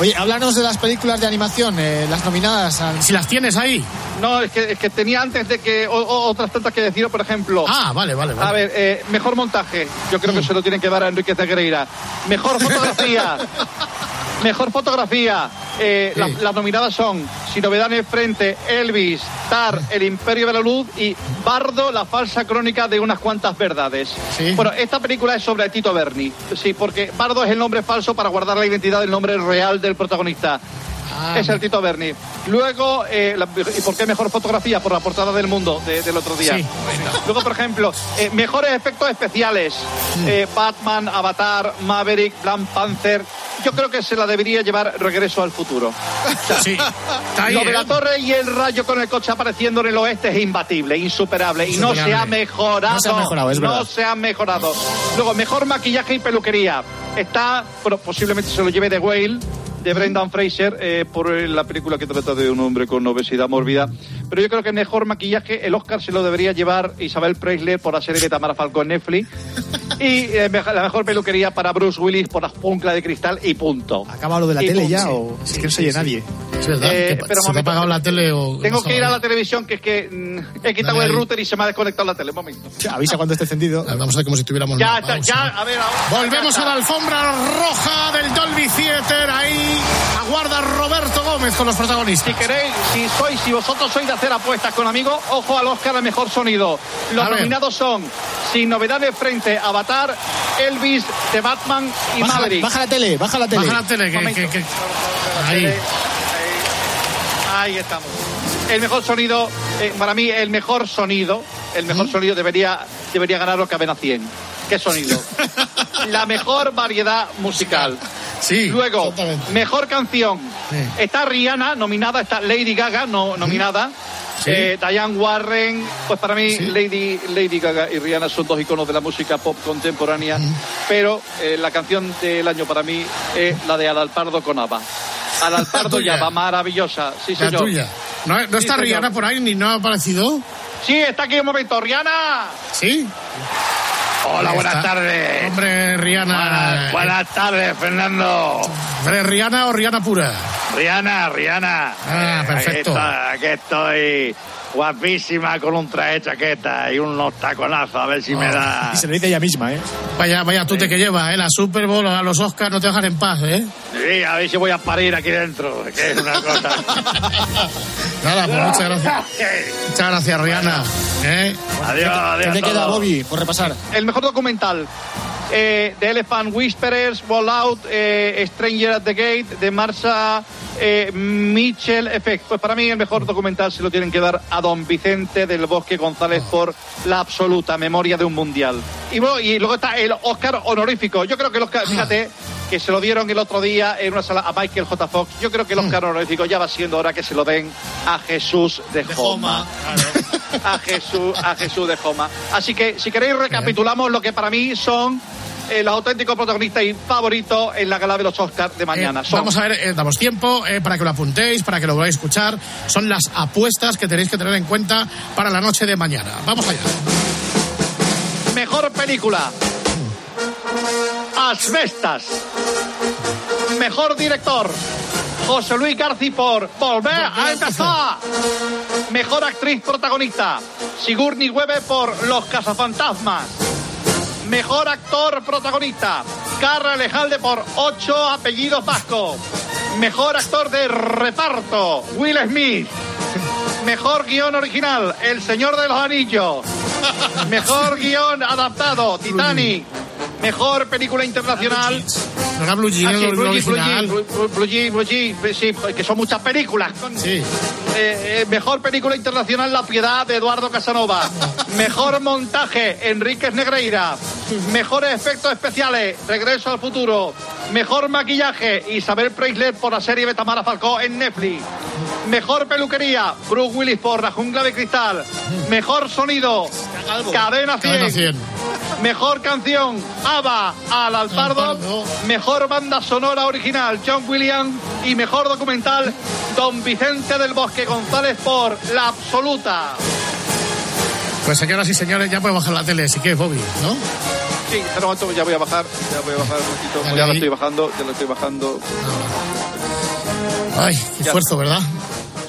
Oye, háblanos de las películas de animación, eh, las nominadas. al- Si las tienes ahí. No, es que, es que tenía antes de que o- o- otras tantas que deciros, por ejemplo. Ah, vale, vale, vale. A ver, eh, mejor montaje. Yo creo que se lo tienen que dar a Enrique Negreira. Mejor fotografía. mejor fotografía. Eh, las, las nominadas son Sin novedad en el frente, Elvis, Tar, El Imperio de la Luz y Bardo, la falsa crónica de unas cuantas verdades. Bueno, esta película es sobre Tito Berni. Sí, porque Bardo es el nombre falso para guardar la identidad del nombre real del protagonista. Es el Tito Berni. Luego, eh, la- ¿y por qué mejor fotografía? Por la portada del mundo de- del otro día. Sí. Luego, por ejemplo, eh, mejores efectos especiales. Mm. Eh, Batman, Avatar, Maverick, Black Panther. Yo creo que se la debería llevar Regreso al Futuro. Lo de ¿eh? la torre y el rayo con el coche apareciendo en el oeste es imbatible, insuperable. Y no se ha mejorado. No se ha mejorado, es No verdad. se ha mejorado. Luego, mejor maquillaje y peluquería. Está, bueno, posiblemente se lo lleve de Whale de Brendan Fraser eh, por eh, la película que trata de un hombre con obesidad mórbida. Pero yo creo que mejor maquillaje, el Oscar se lo debería llevar Isabel Preisler por la serie de Tamara Falcón en Netflix. Y eh, la mejor peluquería para Bruce Willis por la jungla de cristal y punto. ¿Acaba lo de la Y tele punto. ya o es que no se oye nadie? Es verdad. Eh, que pero se te ha momento. apagado la tele o. Tengo que ir a la tele. televisión, que es que mm, he quitado Dale el ahí. router y se me ha desconectado la tele. Un momento. Avisa cuando esté encendido. Vamos a hacer como si tuviéramos. Ya, pausa. ya, a ver, ahora. Volvemos ya a la alfombra roja del Dolby Theater. Ahí aguarda Roberto Gómez con los protagonistas. Si queréis, si sois, si vosotros sois de hacer apuestas con amigos, ojo al Oscar al mejor sonido. Los A ver. nominados son, sin novedades frente, Avatar, Elvis, The Batman y Baja, Maverick. baja la tele, baja la tele. Baja la tele, que, Momento. que- que- Ahí. Ahí. Estamos. El mejor sonido, eh, para mí, el mejor sonido, el mejor sonido debería, debería ganar los Cabena 100. ¿Qué sonido? La mejor variedad musical. Sí. Luego, mejor canción. Sí. Está Rihanna nominada, está Lady Gaga no, nominada. Sí. Eh, Diane Warren, pues para mí Sí. Lady, Lady Gaga y Rihanna son dos iconos de la música pop contemporánea, pero eh, la canción del año para mí es la de Adalpardo con ABBA. Adalpardo y tuya. ABBA, maravillosa, sí La señor. tuya. ¿No, no Sí, está señor. Rihanna por ahí ni no ha aparecido? Sí, está aquí un momento, Rihanna. ¿Sí? Hola, buenas está. tardes. Hombre, Rihanna. Buenas, buenas tardes, Fernando. Hombre, ¿Rihanna o Rihanna pura? Rihanna, Rihanna. Ah, perfecto. Aquí, está- aquí estoy guapísima con un traje de chaqueta y unos taconazos, a ver si me da. Y se lo dice ella misma, ¿eh? Vaya, vaya tú te que llevas, ¿eh? La Super Bowl, a los Oscars no te dejan en paz, ¿eh? Sí, a ver si voy a parir aquí dentro, que es una cosa. Nada, pues muchas gracias. Muchas gracias, Rihanna. ¿eh? adiós, adiós. ¿Qué te queda. Bobby, por repasar? El mejor documental. Eh, The Elephant Whisperers, Fallout, eh, Stranger at the Gate, de Marsha eh, Mitchell Effect. Pues para mí el mejor documental se lo tienen que dar a don Vicente del Bosque González por la absoluta memoria de un mundial. Y, bueno, y luego está el Oscar honorífico. Yo creo que el Oscar, fíjate, que se lo dieron el otro día en una sala a Michael J. Fox. Yo creo que el Oscar honorífico ya va siendo hora que se lo den a Jesús de, Joma. A Jesús, a Jesús de Joma. Así que si queréis recapitulamos lo que para mí son eh, los auténticos protagonistas y favoritos en la gala de los Oscars de mañana. Eh, Son vamos a ver, eh, damos tiempo eh, para que lo apuntéis, para que lo podáis escuchar. Son las apuestas que tenéis que tener en cuenta para la noche de mañana. Vamos allá. Mejor película. Asbestas. Mejor director. José Luis García por Volver a empezar. Mejor actriz protagonista. Sigourney Weaver por Los Cazafantasmas. Mejor actor protagonista. Carra Alejalde por Ocho apellidos vascos. Mejor actor de reparto. Will Smith. Mejor guion original. El Señor de los Anillos. Mejor guion adaptado. Titanic. Mejor película internacional. No era Blue Jean, Ah, sí, el Blue Jean, Blue. Jean, Blue- Blue Jean, Blue sí, que son muchas películas. Sí. Eh, eh, mejor película internacional La Piedad de Eduardo Casanova. Mejor montaje Enríquez Negreira. Mejores efectos especiales Regreso al futuro. Mejor maquillaje Isabel Preisler por la serie de Tamara Falcó en Netflix. Mejor peluquería, Bruce Willis por La Jungla de Cristal. Mejor sonido, Cadena 100. Cadena 100. Mejor canción, ABBA, Al Alpardo. Mejor banda sonora original, John Williams. Y mejor documental, Don Vicente del Bosque González por La Absoluta. Pues señoras y señores, ya puede bajar la tele, si quieres, Bobby, ¿no? Sí, en un momento ya voy a bajar, ya voy a bajar un poquito. Ya lo estoy bajando, ya lo estoy bajando. Ay, qué esfuerzo, ¿verdad?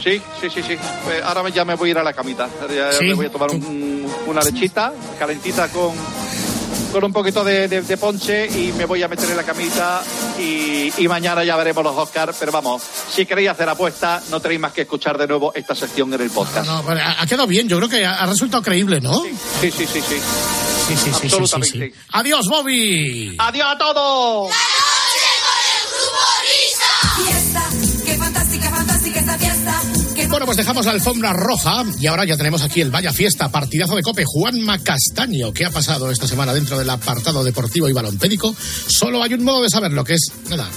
Sí, sí, sí, sí. Pues ahora ya me voy a ir a la camita. Ya Sí, me voy a tomar un- una lechita calentita con, con un poquito de, de- de ponche y me voy a meter en la camita y, y mañana ya veremos los Oscars. Pero vamos, si queréis hacer apuesta, no tenéis más que escuchar de nuevo esta sección en el podcast. No, pero ha quedado bien, yo creo que ha resultado creíble, ¿no? Sí, sí, sí, sí. Sí, sí, sí, sí, sí, Absolutamente. sí. Adiós, Bobby. ¡Adiós a todos! Bueno, pues dejamos la alfombra roja y ahora ya tenemos aquí el Vaya Fiesta, partidazo de Cope, Juanma Castaño. ¿Qué ha pasado esta semana dentro del apartado deportivo y balompédico? Solo hay un modo de saberlo, que es, nada,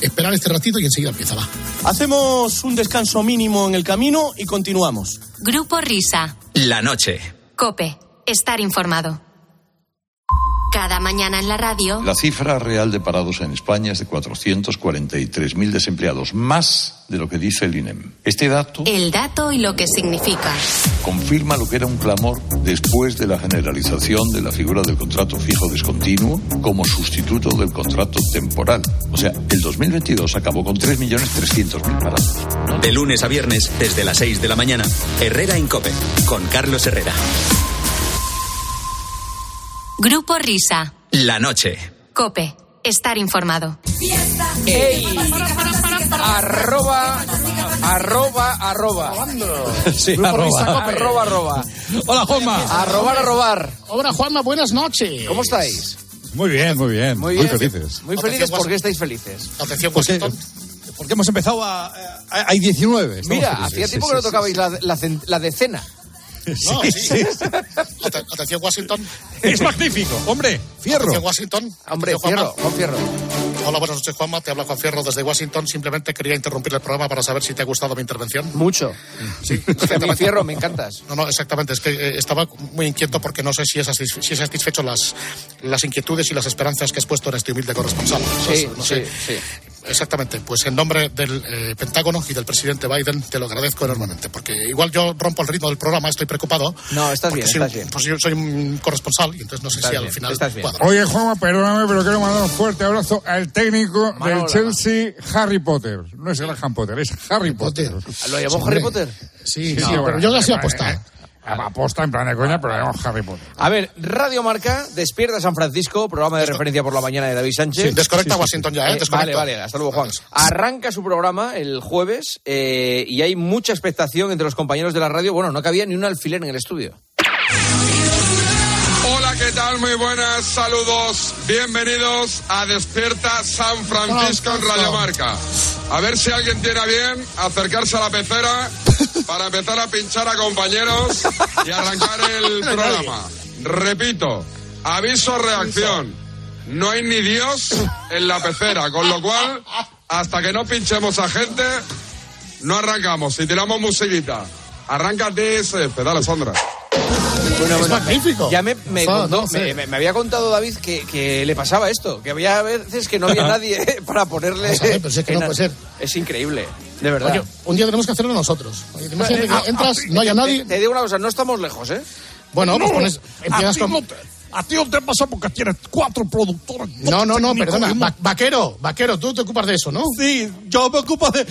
esperar este ratito y enseguida empieza, va. Hacemos un descanso mínimo en el camino y continuamos. Grupo Risa. La noche. Cope. Estar informado. Cada mañana en la radio. La cifra real de parados en España es de 443.000 desempleados, más de lo que dice el INEM. Este dato El dato y lo que significa. confirma lo que era un clamor después de la generalización de la figura del contrato fijo discontinuo como sustituto del contrato temporal. O sea, el 2022 acabó con 3.300.000 parados. De lunes a viernes, desde las 6 de la mañana, Herrera en Cope, con Carlos Herrera. Grupo Risa. La noche. Cope. Estar informado. ¡Ey! Arroba, arroba, arroba. Sí, Grupo arroba. Risa Cope. Arroba, arroba. Hola, Juanma. Arrobar, arrobar. Hola, Juanma, buenas noches. ¿Cómo estáis? Muy bien, muy bien. Muy Muy, bien. felices. Muy felices, ¿por qué estáis felices? Atención, Porque, porque hemos empezado a. a- hay 19. estamos Mira, felices. hacía Sí, tiempo sí, que no sí, tocabais la, la cen- la decena. No, Sí, sí. sí. Ate- Atención, Washington. Es magnífico. Hombre, fierro. Atención, Washington. Hombre, fierro, con fierro. Hola, buenas noches, Juanma. Te habla Juan Fierro desde Washington. Simplemente quería interrumpir el programa para saber si te ha gustado mi intervención. Mucho. Sí, fierro, me encantas. No, no, exactamente. Es que eh, estaba muy inquieto porque no sé si he satisf- si he satisfecho las, las inquietudes y las esperanzas que has puesto en este humilde corresponsal. Sí, no sí, sé. sí. Exactamente. Pues en nombre del eh, Pentágono y del presidente Biden te lo agradezco enormemente. Porque igual yo rompo el ritmo del programa, estoy preocupado. No, estás bien, soy, estás bien. Pues yo soy un corresponsal y entonces no sé Estás si al final. estás bien. Oye, Juanma, perdóname, pero quiero mandar un fuerte abrazo al técnico del Chelsea, Harry Potter. No es Graham Potter, es Harry Potter. ¿Lo llamó. Harry Potter? Sí, Sí, sí, sí, pero bueno, yo ya soy eh, apostar. Aposta en plan de coña, pero le llamamos Harry Potter. A ver, Radio Marca, Despierta San Francisco, programa de referencia por la mañana de David Sánchez. Sí, desconecta Washington ya, ¿eh? Eh, Desconecta. vale, vale, hasta luego, Juan. Arranca su programa el jueves eh, y hay mucha expectación entre los compañeros de la radio. Bueno, no cabía ni un alfiler en el estudio. Hola, ¿qué tal? Muy buenas, saludos. Bienvenidos a Despierta San Francisco en Radio Marca. A ver si alguien tiene a bien acercarse a la pecera para empezar a pinchar a compañeros y arrancar el programa. Repito, aviso, reacción. No hay ni Dios en la pecera, con lo cual, hasta que no pinchemos a gente, no arrancamos. Si tiramos musiquita, arranca DSF, dale, Sandra. Bueno, Es magnífico. Ya me, me contó- no sé. me- había contado David que, que le pasaba esto, que había veces que no había nadie para ponerle. Vamos a ver, pero si es que no en- puede ser. Es increíble, de verdad. Oye, un día tenemos que hacerlo nosotros. Oye, imagínate Ah, que entras, ah, no haya nadie. Te digo una cosa, no estamos lejos, ¿eh? Bueno, pues No, pones, empiezas a ti con... A ti no te pasa porque tienes cuatro productores. No, no, no, perdona. Va- vaquero, vaquero, tú te ocupas de eso, ¿no? Sí, yo me ocupo de.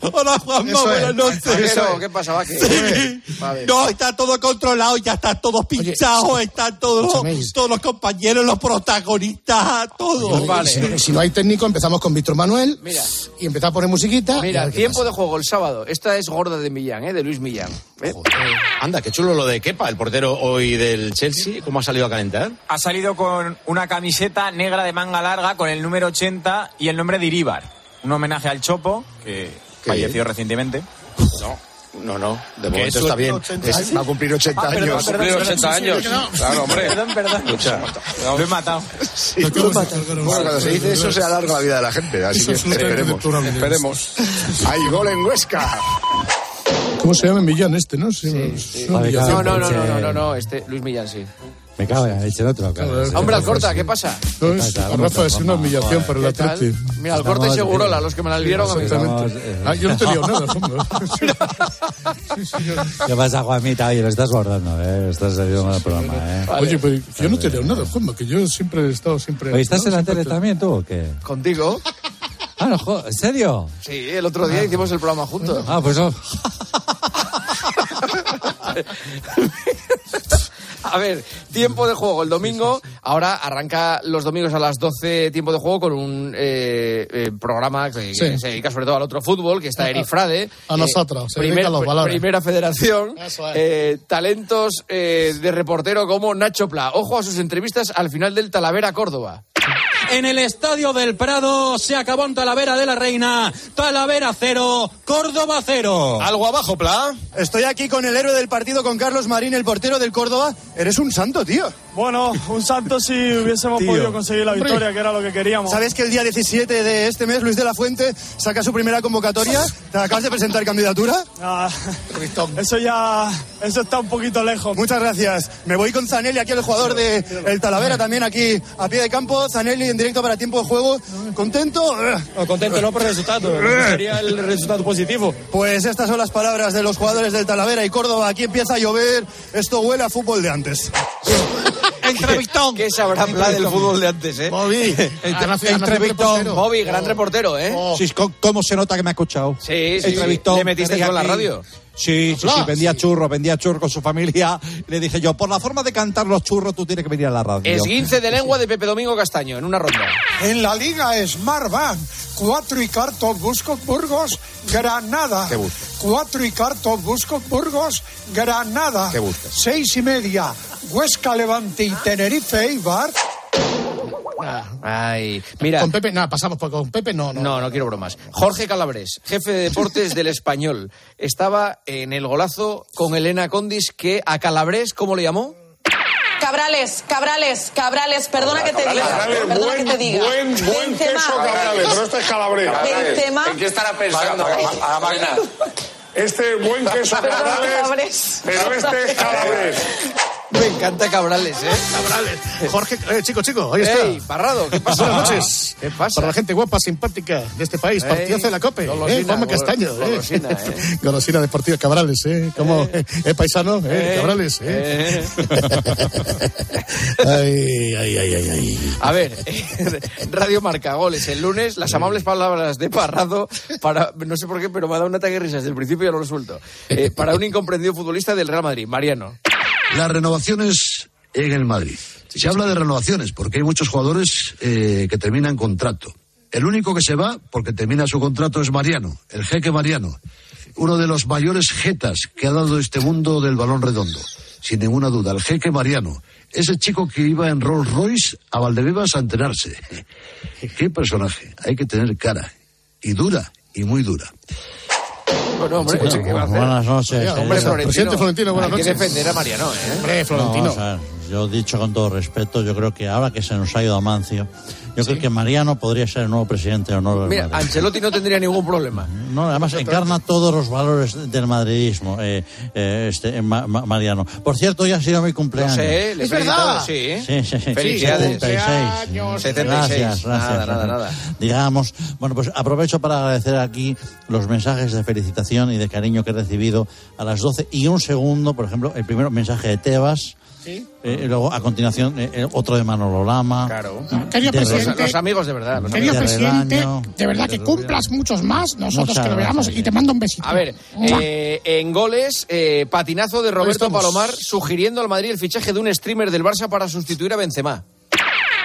Hola, Juanma, Eso es. buenas noches. Vaquero, ¿Qué pasa, Vaquero? Sí. Vale. No, está todo controlado, ya están todos pinchados, están todos, todos los compañeros, los protagonistas, todos. Oye, Si, si no hay técnico, empezamos con Víctor Manuel. Mira. Y empezamos a poner musiquita. Mira, tiempo pasa. de juego el sábado. Esta es gorda de Millán, ¿eh? De Luis Millán. ¿eh? Anda, qué chulo lo de Kepa, el portero hoy del Chelsea. ¿Cómo ha salido a calentar? Ha salido con una camiseta negra de manga larga con el número 80 y el nombre de Iríbar. Un homenaje al Chopo, que falleció recientemente. No, no, de Que momento está bien. 80 Es- va a cumplir 80 Ah, años. perdón, Cumplir perdón, 80 sí, sí, años. sí, Claro, hombre. Perdón, perdón. Escucha. Lo he matado. Bueno, cuando se dice eso se alarga la vida de la gente, así que esperemos. naturalmente. Esperemos. Hay gol en Huesca. ¿Cómo se llama Millán este, no? Sí, Sí. No, no, no, no, no, no, no, este, Luis Millán, sí. Me cago en el otro. claro. Hombre, Alcorta, ¿qué pasa? No, es- Rafa, es una humillación para el ¿Qué? Atleti. Mira, Alcorta y Segurola, los que me la dieron a mí. Exactamente. Ah, yo no te lío nada, hombre. ¿Qué pasa, Juanmita? Oye, lo estás bordando, ¿eh? Estás saliendo del programa, ¿eh? Oye, pues yo no te leo nada, Juanma, que yo siempre he estado siempre... Oye, ¿estás ¿no? en la tele te- también tú o qué? ¿Contigo? Ah, no, ¿en serio? Sí, el otro día hicimos el programa juntos. Ah, pues no. A ver, tiempo de juego el domingo. Ahora arranca los domingos a las 12 tiempo de juego con un eh, eh, programa que, se dedica sobre todo al otro fútbol, que está Eri Frade. A nosotros, se primer- a los valores. Primera federación. Es. eh, talentos eh, de reportero como Nacho Pla. Ojo a sus entrevistas al final del Talavera Córdoba. En el Estadio del Prado se acabó en Talavera de la Reina. Talavera cero, Córdoba cero. Algo abajo, Pla. Estoy aquí con el héroe del partido, con Carlos Marín, el portero del Córdoba. Eres un santo, tío. Bueno, un santo si hubiésemos Tío. podido conseguir la victoria, que era lo que queríamos. ¿Sabes que el día 17 de este mes Luis de la Fuente saca su primera convocatoria? ¿Te acabas de presentar candidatura? Ah, eso ya, eso está un poquito lejos. Muchas gracias. Me voy con Zanelli, aquí el jugador de el Talavera, también aquí a pie de campo. Zanelli en directo para tiempo de juego. ¿Contento? No, contento no por el resultado, sería el resultado positivo. Pues estas son las palabras de los jugadores del Talavera y Córdoba. Aquí empieza a llover. Esto huele a fútbol de antes. Entrevistón. ¿Qué sabrá Pla del fútbol de antes, eh? Bobby. Entrevistón. Bobby, gran reportero, ¿eh? Sí, ¿cómo- ¿Cómo se nota que me ha escuchado? Sí, sí. Entrevistó, ¿Le metiste en la aquí. radio? Sí, sí, sí, vendía churros, vendía churros con su familia. Le dije yo, por la forma de cantar los churros, tú tienes que venir a la radio. Esguince de lengua de Pepe Domingo Castaño, en una ronda. En la Liga Smartbank, 4 y cuarto Buscos Burgos, Granada. ¿Qué busca? 4 y cuarto Buscos Burgos, Granada. ¿Qué busca? Seis y media, Huesca Levante y Tenerife Eibar. Ay, mira. Con Pepe, nada, pasamos, porque con Pepe no, no. No, no quiero bromas. Jorge Calabres, jefe de deportes del Español, estaba en el golazo con Elena Condis, que a Calabres, ¿cómo le llamó? Cabrales, Cabrales, Cabrales, perdona que te diga, perdona que te diga. Buen, buen Benzema. queso Cabrales, pero este es Calabrera. Benzema. ¿En qué estará pensando? A, a máquina. Este buen queso Cabrales, Calabres. pero este es Calabrés. Me encanta Cabrales, ¿eh? Cabrales. Jorge, eh, chico, chico, ahí está. Ey, Parrado, ¿qué pasa? Buenas noches. ¿Qué pasa? Para la gente guapa, simpática de este país, Ey, partidazo de la COPE. golosina, eh, Juanma Castaño. golosina, eh. eh. Golosina Deportiva Cabrales, ¿eh? Como, eh, eh, paisano, eh, Eh, Cabrales, eh. ay, ay, ay, ay, ay. A ver, Radio Marca Goles el lunes, las amables palabras de Parrado para, no sé por qué, pero me ha dado un ataque de risas desde el principio y ya lo resuelto. Eh, para un incomprendido futbolista del Real Madrid, Mariano. Las renovaciones en el Madrid. Se habla de renovaciones porque hay muchos jugadores eh, que terminan contrato. El único que se va porque termina su contrato es Mariano, el jeque Mariano, uno de los mayores jetas que ha dado este mundo del balón redondo. Sin ninguna duda, el jeque Mariano, ese chico que iba en Rolls Royce a Valdebebas a entrenarse. Qué personaje, hay que tener cara, y dura, y muy dura. Bueno, hombre, Chico, ¿qué va a hacer? buenas noches. Hombre, Florentino. Florentino, buenas Hay que noches. defender a Mariano, ¿eh? Hombre, Florentino. No, yo dicho con todo respeto, yo creo que ahora que se nos ha ido Amancio, yo creo que Mariano podría ser el nuevo presidente de honor del Mira, Madrid. Ancelotti no tendría ningún problema. No, además encarna todos los valores del madridismo, eh, eh, este eh, Ma- Ma- Mariano. Por cierto, hoy ha sido mi cumpleaños. No sé, le he Es verdad. sí. ¿eh? Sí, sí, sí. Felicidades. 76. 76. Gracias, gracias. Nada, nada, nada. Digamos, bueno, pues aprovecho para agradecer aquí los mensajes de felicitación y de cariño que he recibido a las 12 y un segundo, por ejemplo, el primero mensaje de Tebas. Sí. eh, luego, a continuación, eh, eh, otro de Manolo Lama. Claro. Querido De Los, presidente, los amigos de verdad. los querido amigos. presidente, Rebaño, de verdad que de cumplas muchos más, nosotros Muchas que lo veamos gracias. y te mando un besito. A ver, eh, en goles, eh, patinazo de Roberto. Palomar sugiriendo al Madrid el fichaje de un streamer del Barça para sustituir a Benzema.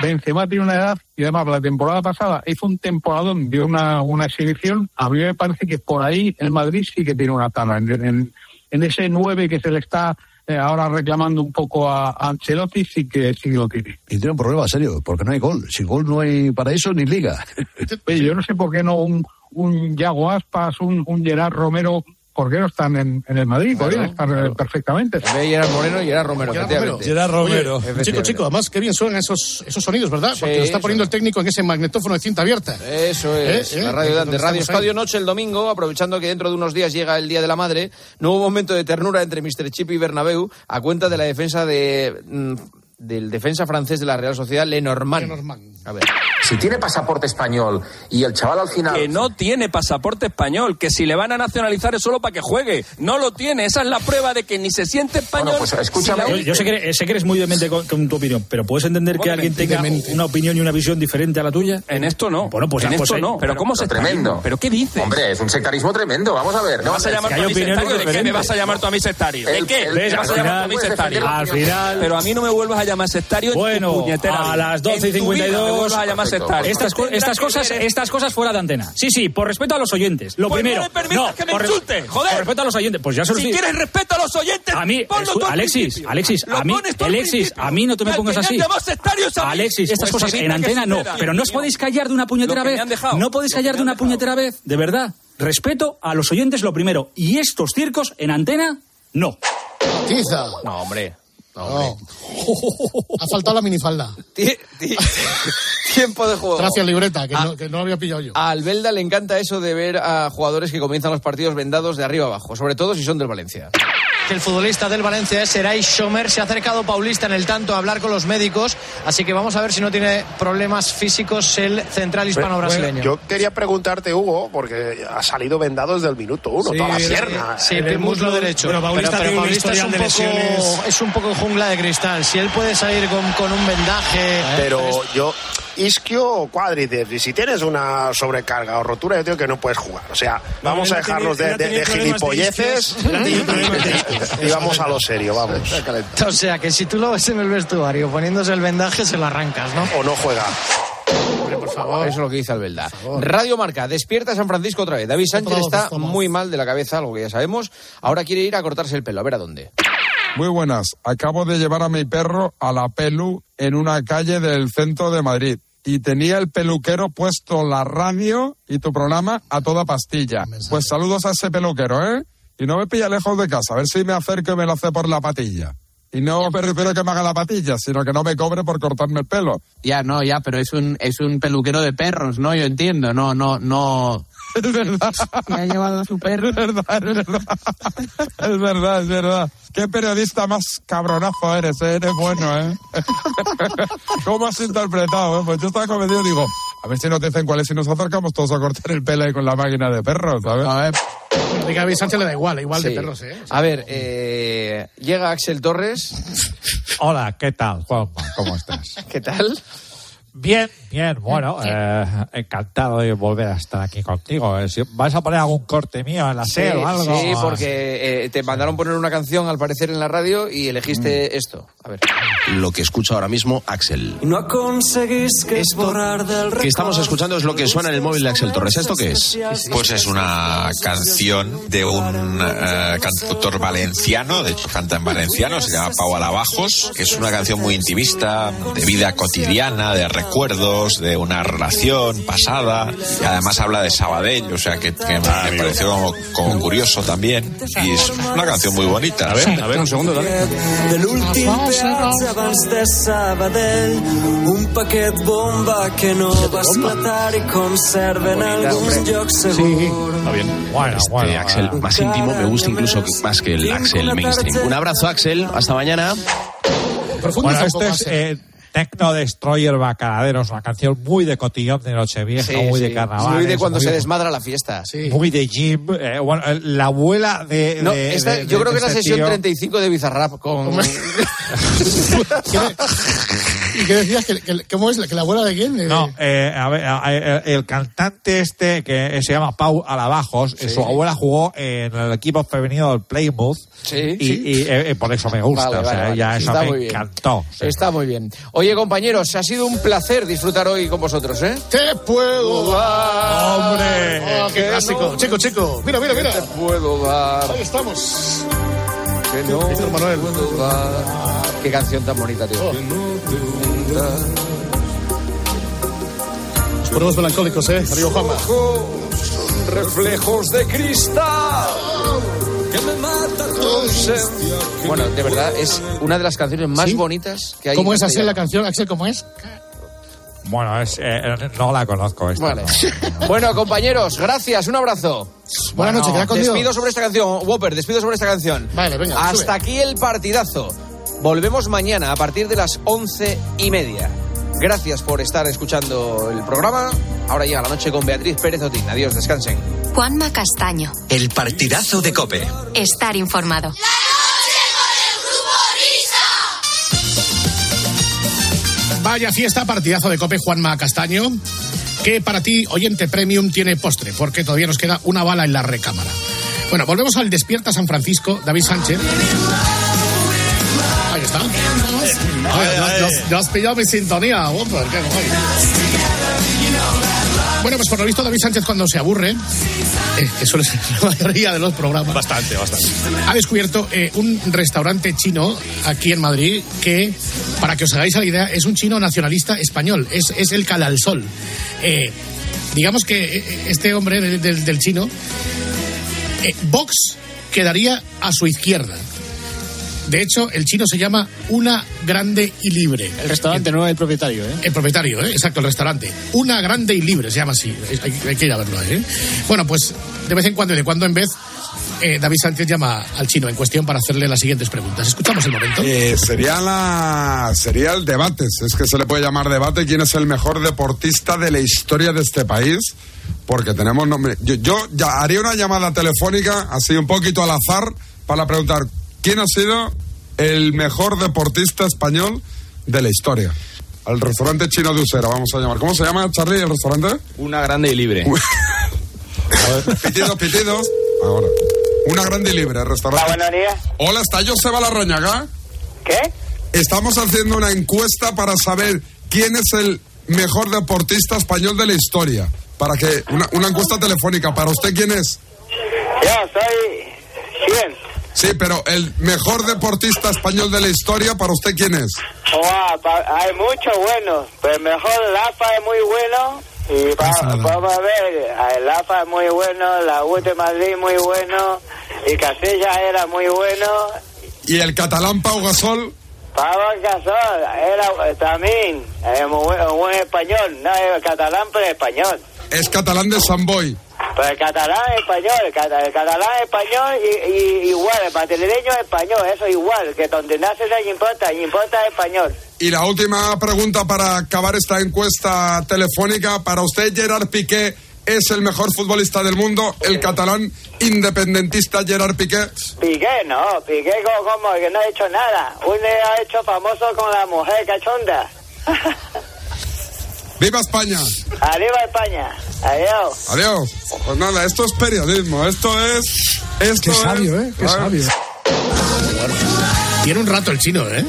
Benzema tiene una edad y además la temporada pasada hizo un temporadón, dio una, una exhibición. A mí me parece que por ahí el Madrid sí que tiene una tala. En, en- en ese 9 que se le está eh, ahora reclamando un poco a, a Ancelotti, sí que sí que lo tiene. Y tiene un problema serio, porque no hay gol. Sin gol no hay paraíso ni liga. Oye, yo no sé por qué no un, un Yago Aspas, un, un Gerard Romero ¿por qué no están en, en el Madrid? Podrían estar eh, perfectamente. En de Gerard Moreno, Gerard Romero, Gerard efectivamente. Romero. Oye, chico, chico, además, qué bien suenan esos, esos sonidos, ¿verdad? Sí, Porque lo está eso poniendo el técnico en ese magnetófono de cinta abierta. Eso es, ¿Eh? ¿Eh? la radio de ¿Dónde Radio Estadio ahí? Noche el domingo, aprovechando que dentro de unos días llega el Día de la Madre, no hubo momento de ternura entre Mr. Chip y Bernabéu a cuenta de la defensa de, mm, del defensa francés de la Real Sociedad, Lenormand. A ver. Si tiene pasaporte español y el chaval al final... Que no tiene pasaporte español, que si le van a nacionalizar es solo para que juegue. No lo tiene, esa es la prueba de que ni se siente español. pues, si la Yo, yo sé, que eres, sé que eres muy demente con, con tu opinión, pero ¿puedes entender que Bueno, alguien tenga demente. una opinión y una visión diferente a la tuya? En esto no. Bueno, pues en pues esto no. Pero ¿cómo se está Tremendo. ¿Pero qué dices? Hombre, es un sectarismo tremendo, vamos a ver. ¿Me vas a llamar tú a mí sectario? ¿De qué me vas a llamar tú a mí sectario? ¿De qué? ¿Me vas a llamar tú a mí sectario? Al final- Pero a mí no me vuelvas a llamar sectario en tu Bueno, puñetera a vida. las 12 y En tu vida me 52. vuelvas a llamar sectario. Estas, co- estas cosas, estas cosas fuera de antena. Sí, sí, por respeto a los oyentes. Lo Pues no primero. le permitas que me por, insulte, joder. Por respeto a los oyentes. Pues ya se lo Si quieres respeto a los oyentes, A mí, ponlo tú al Alexis. Alexis, a mí, Alexis, a mí no te me pongas me así. Alexis, estas Pues cosas en antena no. Pero no os podéis callar de una puñetera me vez. No podéis callar me de una puñetera vez, de verdad. Respeto a los oyentes lo primero. Y estos circos en antena, no. Tiza. No, hombre. No. Ha faltado la minifalda. Ti- ti- Tiempo de juego. Gracias, libreta, que, Ah. no, que no lo había pillado yo. A Albelda le encanta eso de ver a jugadores que comienzan los partidos vendados de arriba abajo, sobre todo si son del Valencia. El futbolista del Valencia es Seray Schomer. Se ha acercado Paulista en el tanto a hablar con los médicos. Así que vamos a ver si no tiene problemas físicos el central hispano-brasileño. Yo quería preguntarte, Hugo, porque ha salido vendado desde el minuto uno, Sí, toda la pierna. Sí, el muslo derecho. Bueno, Paulista pero, pero Paulista es un, de poco, es un poco jungla de cristal. Si él puede salir con, con un vendaje. Pero pues- yo, isquio o cuádriceps, y si tienes una sobrecarga o rotura, yo digo que no puedes jugar. O sea, vamos a dejarnos de, de- gilipolleces y, y vamos a lo serio, vamos. O sea, que si tú lo ves en el vestuario poniéndose el vendaje, se lo arrancas, ¿no? O no juega. por favor. Eso es lo que dice Albelda. Radio Marca, despierta San Francisco otra vez. David Sánchez está muy mal de la cabeza, algo que ya sabemos. Ahora quiere ir a cortarse el pelo, a ver a dónde. Muy buenas. Acabo de llevar a mi perro a la pelu en una calle del centro de Madrid. Y tenía el peluquero puesto la radio y tu programa a toda pastilla. Pues saludos a ese peluquero, ¿eh? Y no me pilla lejos de casa, a ver si me acerco y me lo hace por la patilla. Y no me refiero a que me haga la patilla, sino que no me cobre por cortarme el pelo. Ya, no, ya, pero es un, es un peluquero de perros, ¿no? Yo entiendo, no, no, no. Es verdad. Me ha llevado a su perro. Es verdad, es verdad. Es verdad, es verdad. Qué periodista más cabronazo eres, ¿eh? eres bueno, ¿eh? ¿Cómo has interpretado? eh? Pues yo estaba convencido, digo, a ver si nos dicen cuál es, si nos acercamos todos a cortar el pelo ahí con la máquina de perros, ¿sabes? A ver. A David Sánchez le da igual, igual de Sí. perros, ¿eh? A ver, eh, llega Axel Torres. Hola, ¿qué tal, Juanma? ¿Cómo estás? ¿Qué tal? Bien, bien, bueno, eh, encantado de volver a estar aquí contigo. Eh, si ¿Vas a poner algún corte mío en la Sí, o algo? sí, porque eh, te mandaron poner una canción al parecer en la radio y elegiste Mm. esto. A ver. Lo que escucha ahora mismo Axel. No conseguís que borrar del que estamos escuchando es lo que suena en el móvil de Axel Torres. ¿Esto qué es? Pues es una canción de un eh, cantautor valenciano, de hecho canta en valenciano, se llama Pau Alabajos, que es una canción muy intimista, de vida cotidiana, de recuerdos, de una relación pasada, y además habla de Sabadell, o sea que, que me pareció como, como curioso también, y es una canción muy bonita. A ver, a ver, un segundo, dale. de l'últim peatge abans de Sabadell un paquet bomba que no va esclatar i conserva en alguns llocs segurs Está bien. Bueno, este Axel más íntimo me gusta incluso más que el Axel mainstream. Un abrazo, Axel. Hasta mañana. Bueno, este es eh, Tecno Destroyer Bacaladeros, una canción muy de cotillón de Nochevieja, Sí, muy de carnaval. Muy de cuando se desmadra la fiesta. Muy de Jim. eh, bueno, eh, la abuela de. No, de- esta- de- yo de creo que es la este sesión tío. 35 de Bizarrap con... ¿Y qué decías? ¿Que, que- ¿Cómo es? ¿Que la abuela de quién? Eh, No, eh, a ver, a- a- el, el cantante este que se llama Pau Alabajos, eh, su abuela jugó en el equipo femenino del Plymouth Sí, y, sí. y, eh, eh, por eso me gusta, Vale, o sea, vale, vale. ya eso Está me muy bien. encantó. Está muy bien. Oye, compañeros, ha sido un placer disfrutar hoy con vosotros, ¿eh? Te puedo dar. ¡Hombre! Ah, qué clásico. Chico, chico. Mira, mira, mira. Te puedo dar. Ahí estamos. Que no Víctor Manuel. puedo dar. Qué canción tan bonita, tío. Nos ponemos melancólicos, ¿eh? Arriba, Juanma. son reflejos de cristal. Que me mata tu ausencia. Bueno, de verdad, es una de las canciones más ¿Sí? bonitas que hay. ¿Cómo es así la canción, Axel? ¿Cómo es? Bueno, es, eh, no la conozco esta. Vale. no. Bueno, compañeros, gracias, un abrazo. Buenas noches, queda contigo. Despido sobre esta canción, Whopper, despido sobre esta canción. Vale, venga, Hasta sube. aquí el partidazo. Volvemos mañana a partir de las once y media. Gracias por estar escuchando el programa. Ahora llega la noche con Beatriz Pérez Otín. Adiós, descansen. Juanma Castaño. El partidazo de Cope. Estar informado. Vaya fiesta, partidazo de Cope Juanma Castaño, que para ti, oyente premium, tiene postre, porque todavía nos queda una bala en la recámara. Bueno, volvemos al Despierta San Francisco, David Sánchez. Está. Has pillado mi sintonía, qué. Bueno, pues por lo visto David Sánchez cuando se aburre, eh, que suele ser la mayoría de los programas, Bastante, bastante. ha descubierto eh, un restaurante chino aquí en Madrid que, para que os hagáis la idea, es un chino nacionalista español. Es, es el Calalsol. Eh, digamos que eh, este hombre del, del- del chino, Vox quedaría a su izquierda. De hecho, el chino se llama Una Grande y Libre. El restaurante, no el propietario, ¿eh? El propietario, ¿eh? exacto, el restaurante. Una grande y libre, se llama así. Hay, hay que ir a verlo, ¿eh? Bueno, pues de vez en cuando y de cuando en vez, eh, David Sánchez llama al chino en cuestión para hacerle las siguientes preguntas. Escuchamos el momento. Eh, sería la sería el debate, es que se le puede llamar debate, quién es el mejor deportista de la historia de este país, porque tenemos nombre. Yo, yo ya haría una llamada telefónica, así un poquito al azar, para preguntar quién ha sido el mejor deportista español de la historia. Al restaurante chino de Usera, vamos a llamar. ¿Cómo se llama, Charlie, el restaurante? Una grande y libre. Pitidos, pitidos. Ahora. Una grande y libre, restaurante. buenos días. Hola, ¿está Joseba Larrañaga? ¿Qué? Estamos haciendo una encuesta para saber quién es el mejor deportista español de la historia. Para que una, una encuesta telefónica. ¿Para usted quién es? Yo soy 100. Sí, pero el mejor deportista español de la historia, ¿para usted quién es? Hay muchos buenos, pero mejor Lafa es muy bueno. Y va- vamos a ver, el Lafa es muy bueno, la U de Madrid muy bueno, y Casillas era muy bueno, Y el catalán Pau Gasol. Pablo Gasol era eh, también un buen español, no es catalán pero español. Es catalán de San Pero el catalán es español, el, cata- el catalán es español y, y- igual, el madrileño es español, eso igual, que donde nace no importa, importa es español. Y la última pregunta para acabar esta encuesta telefónica. Para usted, Gerard Piqué es el mejor futbolista del mundo, el catalán independentista Gerard Piqué. Piqué, no, Piqué como, como que no ha hecho nada. Uno ha hecho famoso con la mujer cachonda. ¡Viva España! Arriba España. Adiós. Adiós. Pues nada, esto es periodismo, esto es... Esto Qué sabio, es- ¿eh? Qué sabio. Tiene un rato el chino, ¿eh?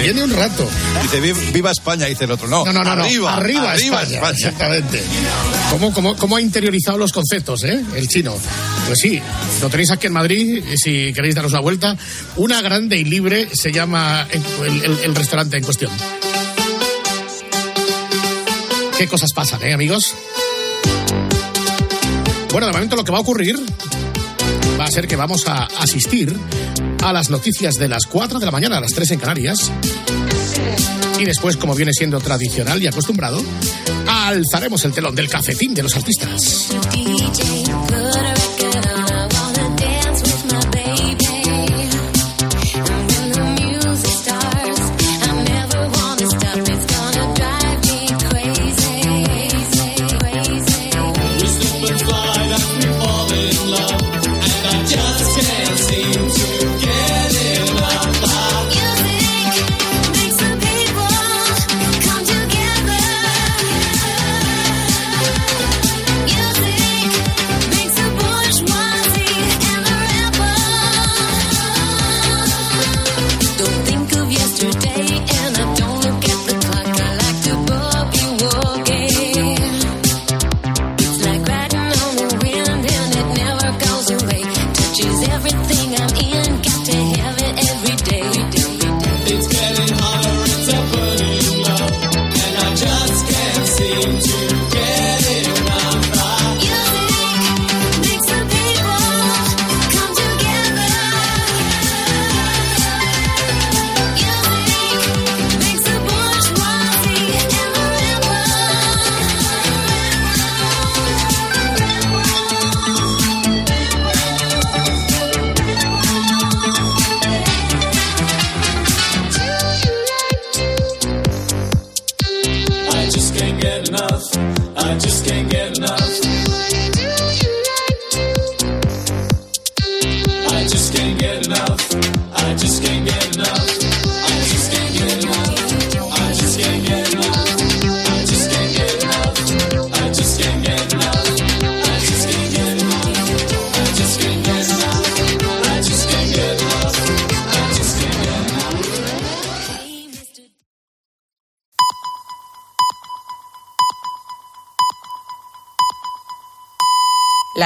Tiene un rato. Dice "Vi- viva España, dice el otro. No, No, no, no, no. arriba, arriba, arriba España, Exactamente. ¿Cómo, cómo, ¿Cómo ha interiorizado los conceptos, eh? El chino. Pues sí, lo tenéis aquí en Madrid, si queréis daros la vuelta. Una grande y libre se llama el, el- el restaurante en cuestión. ¿Qué cosas pasan, eh, amigos? Bueno, de momento lo que va a ocurrir va a ser que vamos a asistir a las noticias de las 4 de la mañana a las 3 en Canarias. Y después, como viene siendo tradicional y acostumbrado, alzaremos el telón del cafetín de los artistas.